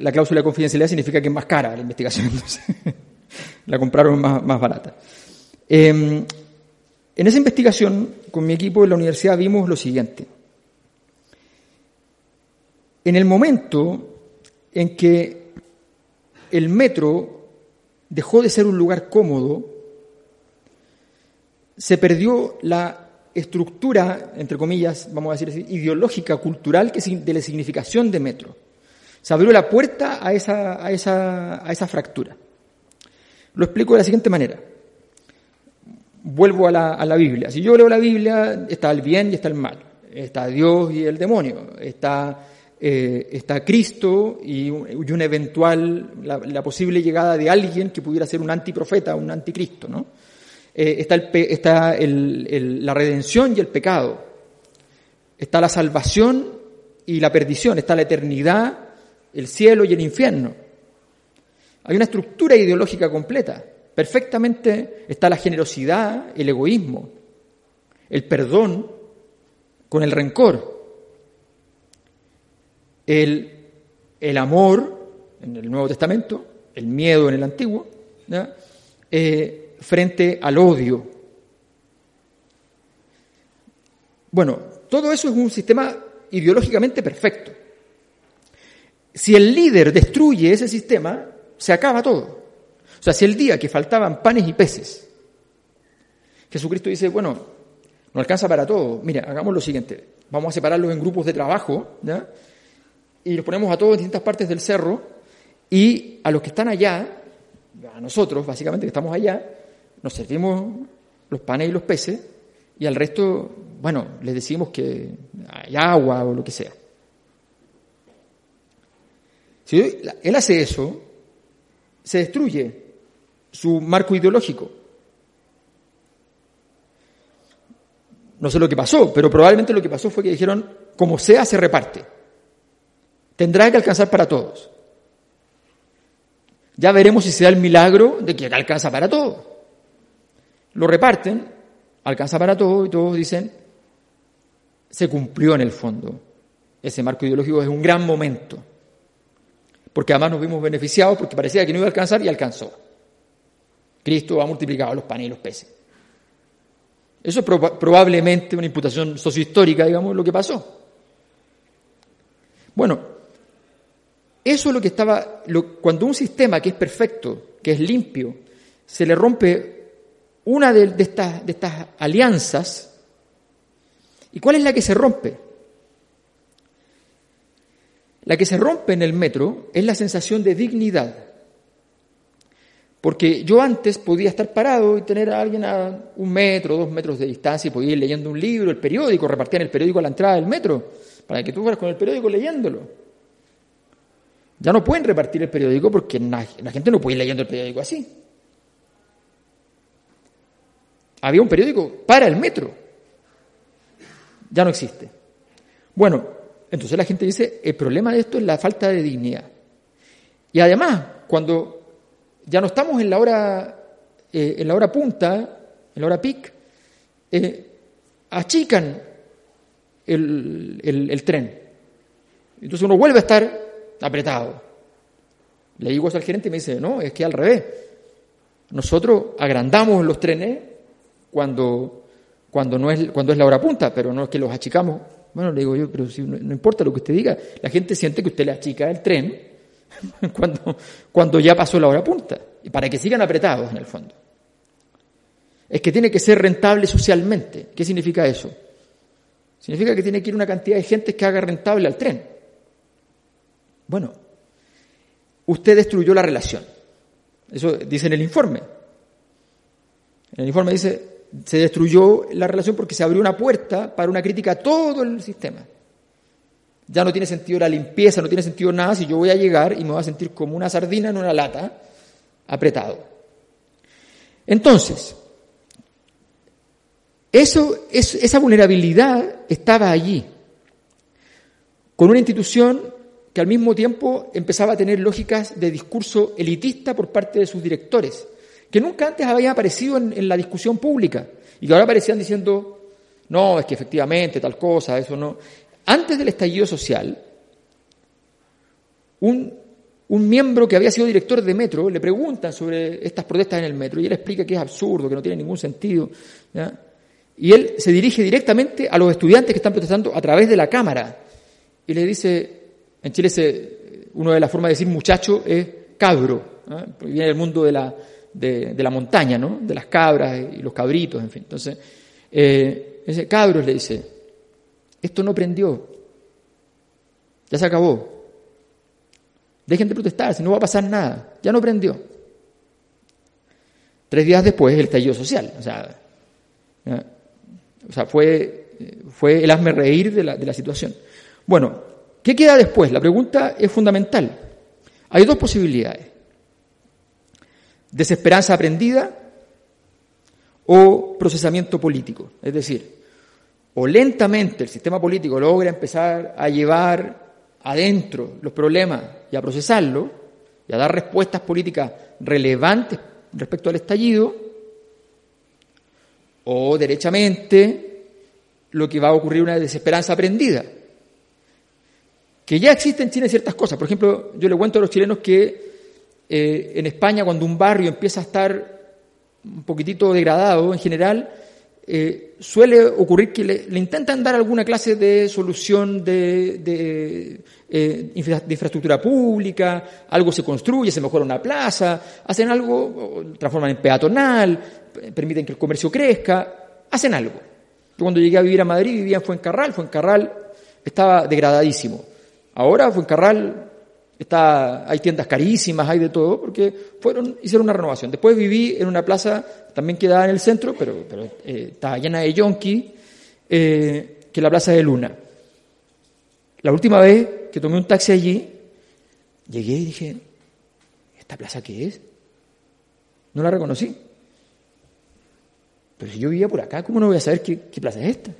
la cláusula de confidencialidad significa que es más cara la investigación, (laughs) la compraron más, barata. Em, en esa investigación, con mi equipo de la universidad, vimos lo siguiente. En el momento en que el metro dejó de ser un lugar cómodo, se perdió la estructura, entre comillas, vamos a decir así, ideológica, cultural, que de la significación de metro. Se abrió la puerta a esa, a esa, a esa fractura. Lo explico de la siguiente manera. Vuelvo a la, a la Biblia. Si yo leo la Biblia, está el bien y está el mal. Está Dios y el demonio. Está, eh, está Cristo y, una eventual, la, posible llegada de alguien que pudiera ser un antiprofeta, un anticristo. ¿no? Eh, está el, está el, la redención y el pecado. Está la salvación y la perdición. Está la eternidad el cielo y el infierno. Hay una estructura ideológica completa. Perfectamente está la generosidad, el egoísmo, el perdón con el rencor, el, amor en el Nuevo Testamento, el miedo en el Antiguo, eh, frente al odio. Bueno, todo eso es un sistema ideológicamente perfecto. Si el líder destruye ese sistema, se acaba todo. O sea, si el día que faltaban panes y peces, Jesucristo dice, bueno, no alcanza para todo, mira, hagamos lo siguiente, vamos a separarlos en grupos de trabajo, ¿ya? Y los ponemos a todos en distintas partes del cerro, y a los que están allá, a nosotros, básicamente, que estamos allá, nos servimos los panes y los peces, y al resto, bueno, les decimos que hay agua o lo que sea. Si él hace eso, se destruye su marco ideológico. No sé lo que pasó, pero probablemente lo que pasó fue que dijeron, como sea, se reparte. Tendrá que alcanzar para todos. Ya veremos si se da el milagro de que alcanza para todos. Lo reparten, alcanza para todos y todos dicen, se cumplió en el fondo. Ese marco ideológico es un gran momento porque además nos vimos beneficiados porque parecía que no iba a alcanzar y alcanzó. Cristo ha multiplicado los panes y los peces. Eso es probablemente una imputación sociohistórica, digamos, lo que pasó. Bueno, eso es lo que estaba, cuando un sistema que es perfecto, que es limpio, se le rompe una de, estas, de estas alianzas, ¿y cuál es la que se rompe? La que se rompe en el metro es la sensación de dignidad. Porque yo antes podía estar parado y tener a alguien a un metro, dos metros de distancia y podía ir leyendo un libro, el periódico, repartían el periódico a la entrada del metro, para que tú fueras con el periódico leyéndolo. Ya no pueden repartir el periódico porque la gente no puede ir leyendo el periódico así. Había un periódico para el metro. Ya no existe. Bueno, entonces la gente dice, el problema de esto es la falta de dignidad. Y además, cuando ya no estamos en la hora, eh, en la hora punta, en la hora pic, eh, achican el, el, tren. Entonces uno vuelve a estar apretado. Le digo eso al gerente y me dice, no, es que al revés. Nosotros agrandamos los trenes cuando, cuando, no es, cuando es la hora punta, pero no es que los achicamos. Bueno, le digo yo, pero si no, no importa lo que usted diga, la gente siente que usted le achica el tren (laughs) cuando, cuando ya pasó la hora punta, y para que sigan apretados en el fondo. Es que tiene que ser rentable socialmente. ¿Qué significa eso? Significa que tiene que ir una cantidad de gente que haga rentable al tren. Bueno, usted destruyó la relación. Eso dice en el informe. En el informe dice, se destruyó la relación porque se abrió una puerta para una crítica a todo el sistema. Ya no tiene sentido la limpieza, no tiene sentido nada si yo voy a llegar y me voy a sentir como una sardina en una lata, apretado. Entonces, eso, esa vulnerabilidad estaba allí, con una institución que al mismo tiempo empezaba a tener lógicas de discurso elitista por parte de sus directores, que nunca antes habían aparecido en, la discusión pública y que ahora aparecían diciendo, no, es que efectivamente tal cosa, eso no. Antes del estallido social, un, miembro que había sido director de metro le preguntan sobre estas protestas en el metro y él explica que es absurdo, que no tiene ningún sentido. Y él se dirige directamente a los estudiantes que están protestando a través de la cámara y le dice, en Chile se, una de las formas de decir muchacho es cabro, porque viene del mundo de la, de, la montaña, ¿no? de las cabras y los cabritos, en fin. Entonces, eh, ese cabros le dice, esto no prendió. Ya se acabó. Dejen de protestar, si no va a pasar nada. Ya no prendió. Tres días después el estallido social. O sea, o sea fue, fue el hazme reír de la, de la situación. Bueno, ¿qué queda después? La pregunta es fundamental. Hay dos posibilidades. Desesperanza aprendida o procesamiento político. Es decir, o lentamente el sistema político logra empezar a llevar adentro los problemas y a procesarlo y a dar respuestas políticas relevantes respecto al estallido, o derechamente lo que va a ocurrir una desesperanza aprendida. Que ya existen en Chile ciertas cosas. Por ejemplo, yo le cuento a los chilenos que eh, en España cuando un barrio empieza a estar un poquitito degradado en general, eh, suele ocurrir que le, intentan dar alguna clase de solución de, eh, infraestructura pública, algo se construye, se mejora una plaza, hacen algo, transforman en peatonal, permiten que el comercio crezca, hacen algo. Yo cuando llegué a vivir a Madrid vivía en Fuencarral, Fuencarral estaba degradadísimo. Ahora Fuencarral Está, hay tiendas carísimas, hay de todo, porque fueron, hicieron una renovación. Después viví en una plaza, también quedaba en el centro, pero, pero eh, estaba llena de yonki, eh, que es la Plaza de Luna. La última vez que tomé un taxi allí, llegué y dije, ¿esta plaza qué es? No la reconocí. Pero si yo vivía por acá, ¿cómo no voy a saber qué, qué plaza es esta?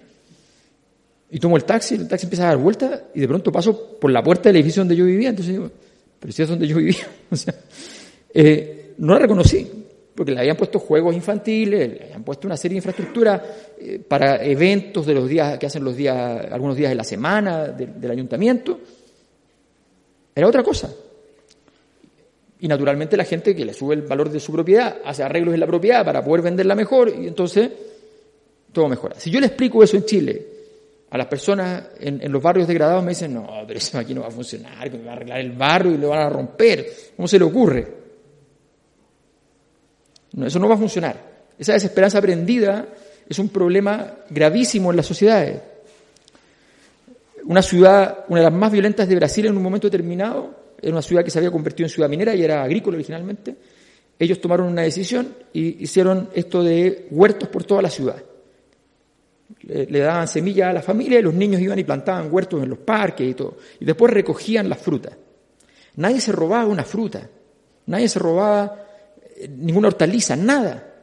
Y tomo el taxi, el taxi empieza a dar vueltas y de pronto paso por la puerta del edificio donde yo vivía. Entonces digo, pero si es donde yo vivía. (laughs) o sea, eh, no la reconocí, porque le habían puesto juegos infantiles, le habían puesto una serie de infraestructura eh, para eventos de los días que hacen los días, algunos días de la semana del ayuntamiento. Era otra cosa. Y naturalmente la gente que le sube el valor de su propiedad hace arreglos en la propiedad para poder venderla mejor y entonces todo mejora. Si yo le explico eso en Chile, a las personas en, los barrios degradados me dicen, no, pero eso aquí no va a funcionar, que me va a arreglar el barrio y lo van a romper. ¿Cómo se le ocurre? No, eso no va a funcionar. Esa desesperanza aprendida es un problema gravísimo en las sociedades. Una ciudad, una de las más violentas de Brasil en un momento determinado, era una ciudad que se había convertido en ciudad minera y era agrícola originalmente, ellos tomaron una decisión y hicieron esto de huertos por toda la ciudad. Le, daban semillas a la familia y los niños iban y plantaban huertos en los parques y todo. Y después recogían las frutas. Nadie se robaba una fruta, nadie se robaba eh, ninguna hortaliza, nada.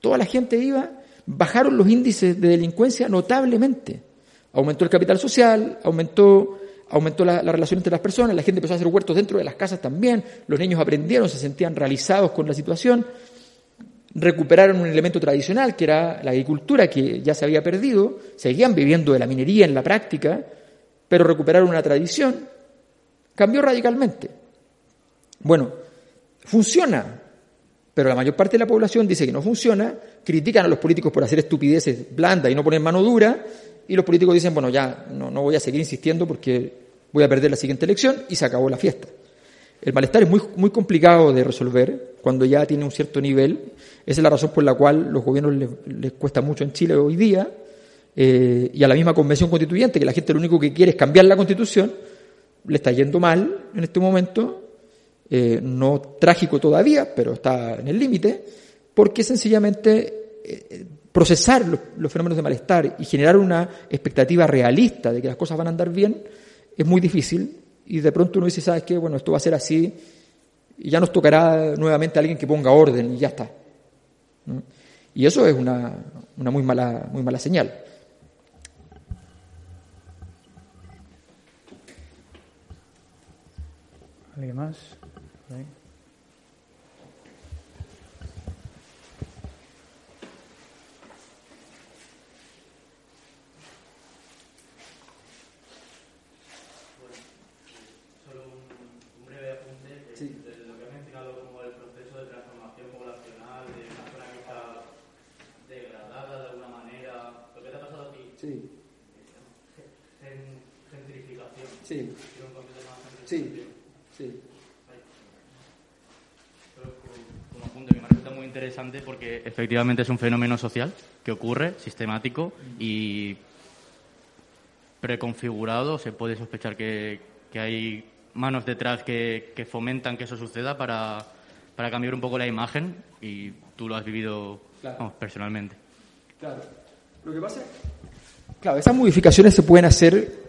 Toda la gente iba, bajaron los índices de delincuencia notablemente. Aumentó el capital social, aumentó, aumentó la, relación entre las personas, la gente empezó a hacer huertos dentro de las casas también, los niños aprendieron, se sentían realizados con la situación, recuperaron un elemento tradicional que era la agricultura que ya se había perdido, seguían viviendo de la minería en la práctica, pero recuperaron una tradición, cambió radicalmente. Bueno, funciona, pero la mayor parte de la población dice que no funciona, critican a los políticos por hacer estupideces blandas y no poner mano dura, y los políticos dicen, bueno, ya no, no voy a seguir insistiendo porque voy a perder la siguiente elección y se acabó la fiesta. El malestar es muy, muy complicado de resolver cuando ya tiene un cierto nivel. Esa es la razón por la cual los gobiernos les, cuesta mucho en Chile hoy día eh, y a la misma convención constituyente, que la gente lo único que quiere es cambiar la constitución, le está yendo mal en este momento, eh, no trágico todavía, pero está en el límite, porque sencillamente eh, procesar los, fenómenos de malestar y generar una expectativa realista de que las cosas van a andar bien es muy difícil y de pronto uno dice, ¿sabes qué? Bueno, esto va a ser así y ya nos tocará nuevamente alguien que ponga orden y ya está. Y eso es una, una muy, mala, muy mala señal. ¿Alguien más? Interesante porque efectivamente es un fenómeno social que ocurre, sistemático y preconfigurado. Se puede sospechar que, hay manos detrás que, fomentan que eso suceda para, para, cambiar un poco la imagen y tú lo has vivido personalmente. Claro. Lo que pasa claro, esas modificaciones se pueden hacer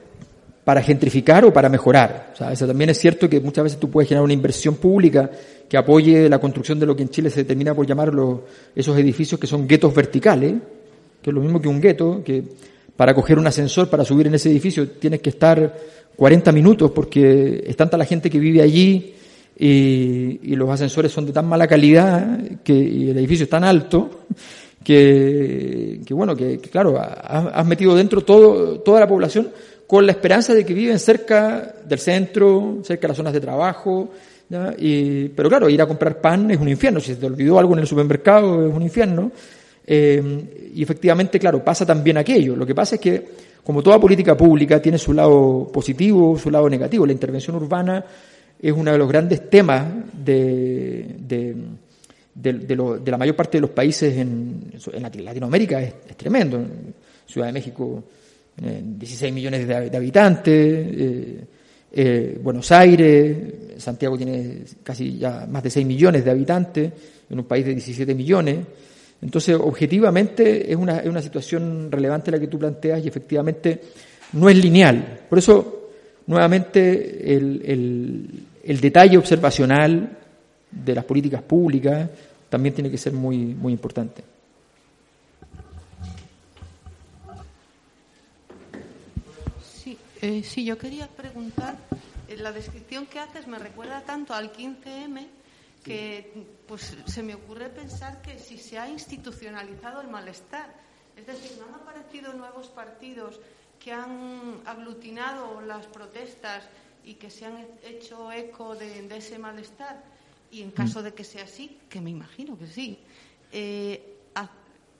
para gentrificar o para mejorar. O sea, eso también es cierto que muchas veces tú puedes generar una inversión pública que apoye la construcción de lo que en Chile se termina por llamar esos edificios que son guetos verticales, que es lo mismo que un gueto, que para coger un ascensor, para subir en ese edificio, tienes que estar 40 minutos porque es tanta la gente que vive allí y, los ascensores son de tan mala calidad que, el edificio es tan alto que, bueno, que, claro, has, metido dentro todo, toda la población con la esperanza de que viven cerca del centro, cerca de las zonas de trabajo, y, pero claro, ir a comprar pan es un infierno. Si se te olvidó algo en el supermercado es un infierno. Eh, y efectivamente, claro, pasa también aquello. Lo que pasa es que, como toda política pública, tiene su lado positivo, su lado negativo. La intervención urbana es uno de los grandes temas de, de, de, la mayor parte de los países en, en Latinoamérica. Es, tremendo. En Ciudad de México, 16 eh, millones de, habitantes. Eh, eh, Buenos Aires, Santiago tiene casi ya más de 6 millones de habitantes, en un país de 17 millones. Entonces, objetivamente es una, es una situación relevante la que tú planteas y efectivamente no es lineal. Por eso, nuevamente, el, el, el detalle observacional de las políticas públicas también tiene que ser muy, muy importante. Eh, sí, yo quería preguntar, eh, la descripción que haces me recuerda tanto al 15M que pues se me ocurre pensar que si se ha institucionalizado el malestar, es decir, no han aparecido nuevos partidos que han aglutinado las protestas y que se han hecho eco de, ese malestar. Y en caso de que sea así, que me imagino que sí, eh,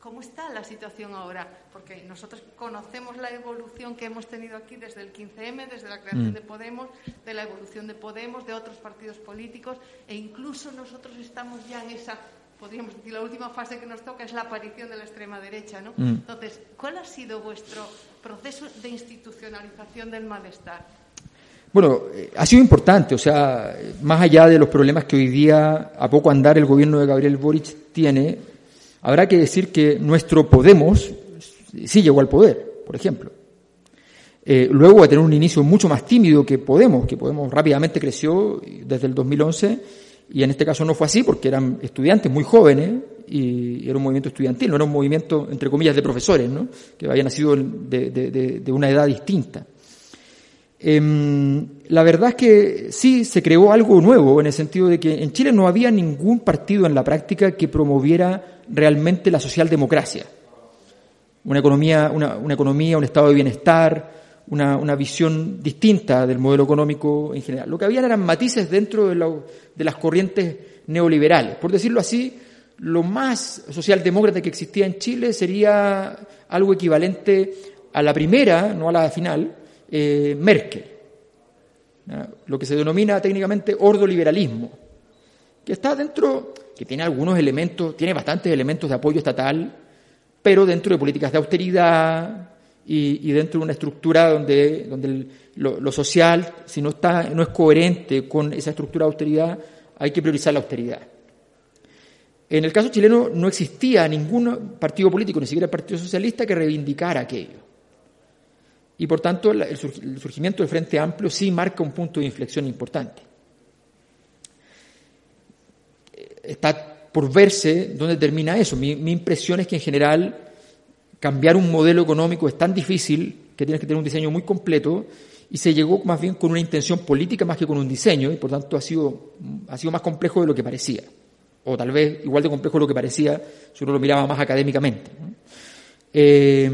¿Cómo está la situación ahora? Porque nosotros conocemos la evolución que hemos tenido aquí desde el 15M, desde la creación mm. de Podemos, de la evolución de Podemos, de otros partidos políticos, e incluso nosotros estamos ya en esa, podríamos decir, la última fase que nos toca es la aparición de la extrema derecha, ¿no? Mm. Entonces, ¿cuál ha sido vuestro proceso de institucionalización del malestar? Bueno, eh, ha sido importante, o sea, más allá de los problemas que hoy día, a poco andar, el gobierno de Gabriel Boric tiene, habrá que decir que nuestro Podemos sí llegó al poder, por ejemplo. Eh, luego de tener un inicio mucho más tímido que Podemos, que Podemos rápidamente creció desde el 2011, y en este caso no fue así porque eran estudiantes muy jóvenes y era un movimiento estudiantil, no era un movimiento, entre comillas, de profesores, ¿no? que habían nacido de, una edad distinta. Em, la verdad es que sí se creó algo nuevo en el sentido de que en Chile no había ningún partido en la práctica que promoviera realmente la socialdemocracia. Una economía, una economía, un estado de bienestar, una, visión distinta del modelo económico en general. Lo que había eran matices dentro de, las corrientes neoliberales. Por decirlo así, lo más socialdemócrata que existía en Chile sería algo equivalente a la primera, no a la final, eh, Merkel. Lo que se denomina técnicamente ordoliberalismo, que está dentro, que tiene algunos elementos, tiene bastantes elementos de apoyo estatal, pero dentro de políticas de austeridad, y, dentro de una estructura donde, donde lo, social, si no, está, no es coherente con esa estructura de austeridad, hay que priorizar la austeridad. En el caso chileno no existía ningún partido político, ni siquiera el Partido Socialista, que reivindicara aquello. Y por tanto, el surgimiento del Frente Amplio sí marca un punto de inflexión importante. Está por verse dónde termina eso. Mi, impresión es que en general cambiar un modelo económico es tan difícil que tienes que tener un diseño muy completo y se llegó más bien con una intención política más que con un diseño y por tanto ha sido, ha sido más complejo de lo que parecía. O tal vez igual de complejo de lo que parecía si uno lo miraba más académicamente. Eh,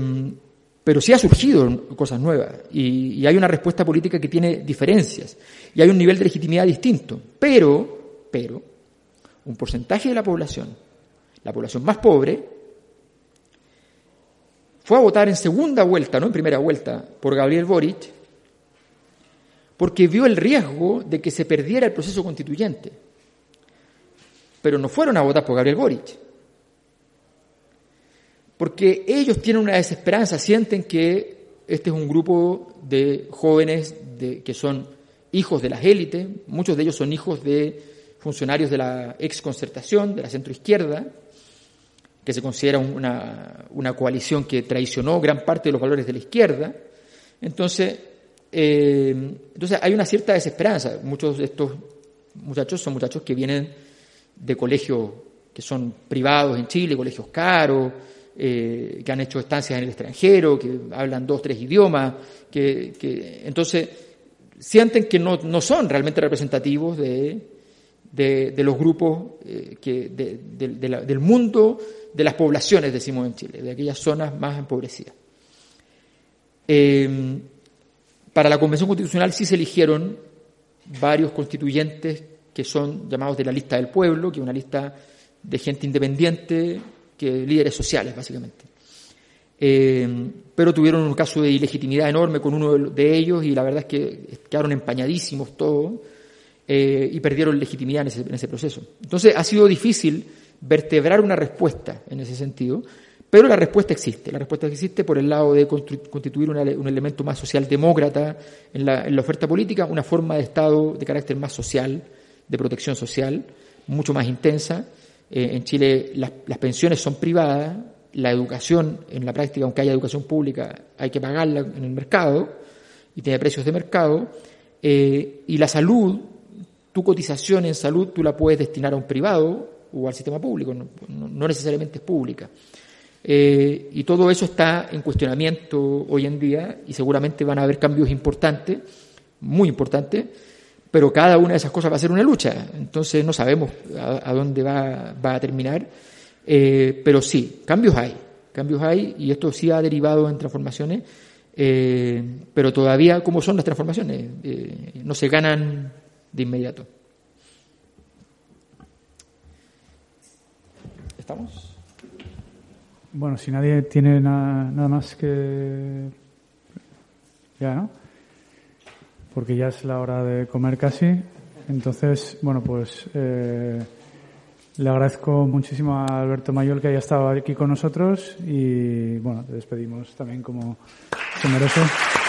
pero sí ha surgido cosas nuevas y, y, hay una respuesta política que tiene diferencias y hay un nivel de legitimidad distinto. Pero, pero, un porcentaje de la población, la población más pobre, fue a votar en segunda vuelta, no en primera vuelta, por Gabriel Boric, porque vio el riesgo de que se perdiera el proceso constituyente. Pero no fueron a votar por Gabriel Boric. Porque ellos tienen una desesperanza, sienten que este es un grupo de jóvenes que son hijos de las élites, muchos de ellos son hijos de funcionarios de la exconcertación, de la centroizquierda, que se considera una, coalición que traicionó gran parte de los valores de la izquierda. Entonces, eh, entonces hay una cierta desesperanza. Muchos de estos muchachos son muchachos que vienen de colegios que son privados en Chile, colegios caros, eh, que han hecho estancias en el extranjero, que hablan dos, tres idiomas, que, entonces sienten que no, no son realmente representativos de, de, los grupos eh, que, del mundo de las poblaciones, decimos en Chile, de aquellas zonas más empobrecidas. Eh, para la Convención Constitucional sí se eligieron varios constituyentes que son llamados de la lista del pueblo, que es una lista de gente independiente, que líderes sociales, básicamente. Eh, pero tuvieron un caso de ilegitimidad enorme con uno de ellos y la verdad es que quedaron empañadísimos todos eh, y perdieron legitimidad en ese, en ese proceso. Entonces ha sido difícil vertebrar una respuesta en ese sentido, pero la respuesta existe. La respuesta existe por el lado de constituir un elemento más socialdemócrata en la, en la oferta política, una forma de Estado de carácter más social, de protección social, mucho más intensa. Eh, en Chile las, pensiones son privadas, la educación en la práctica, aunque haya educación pública, hay que pagarla en el mercado y tiene precios de mercado. Eh, y la salud, tu cotización en salud tú la puedes destinar a un privado o al sistema público, no, necesariamente es pública. Eh, y todo eso está en cuestionamiento hoy en día y seguramente van a haber cambios importantes, muy importantes, pero cada una de esas cosas va a ser una lucha, entonces no sabemos a, dónde va, a terminar, eh, pero sí, cambios hay, cambios hay y esto sí ha derivado en transformaciones, eh, pero todavía, ¿cómo son las transformaciones? no se ganan de inmediato. ¿Estamos? Bueno, si nadie tiene nada más que... Ya, ¿no? Porque ya es la hora de comer casi. Entonces, bueno, pues eh, le agradezco muchísimo a Alberto Mayol que haya estado aquí con nosotros y, bueno, te despedimos también como se.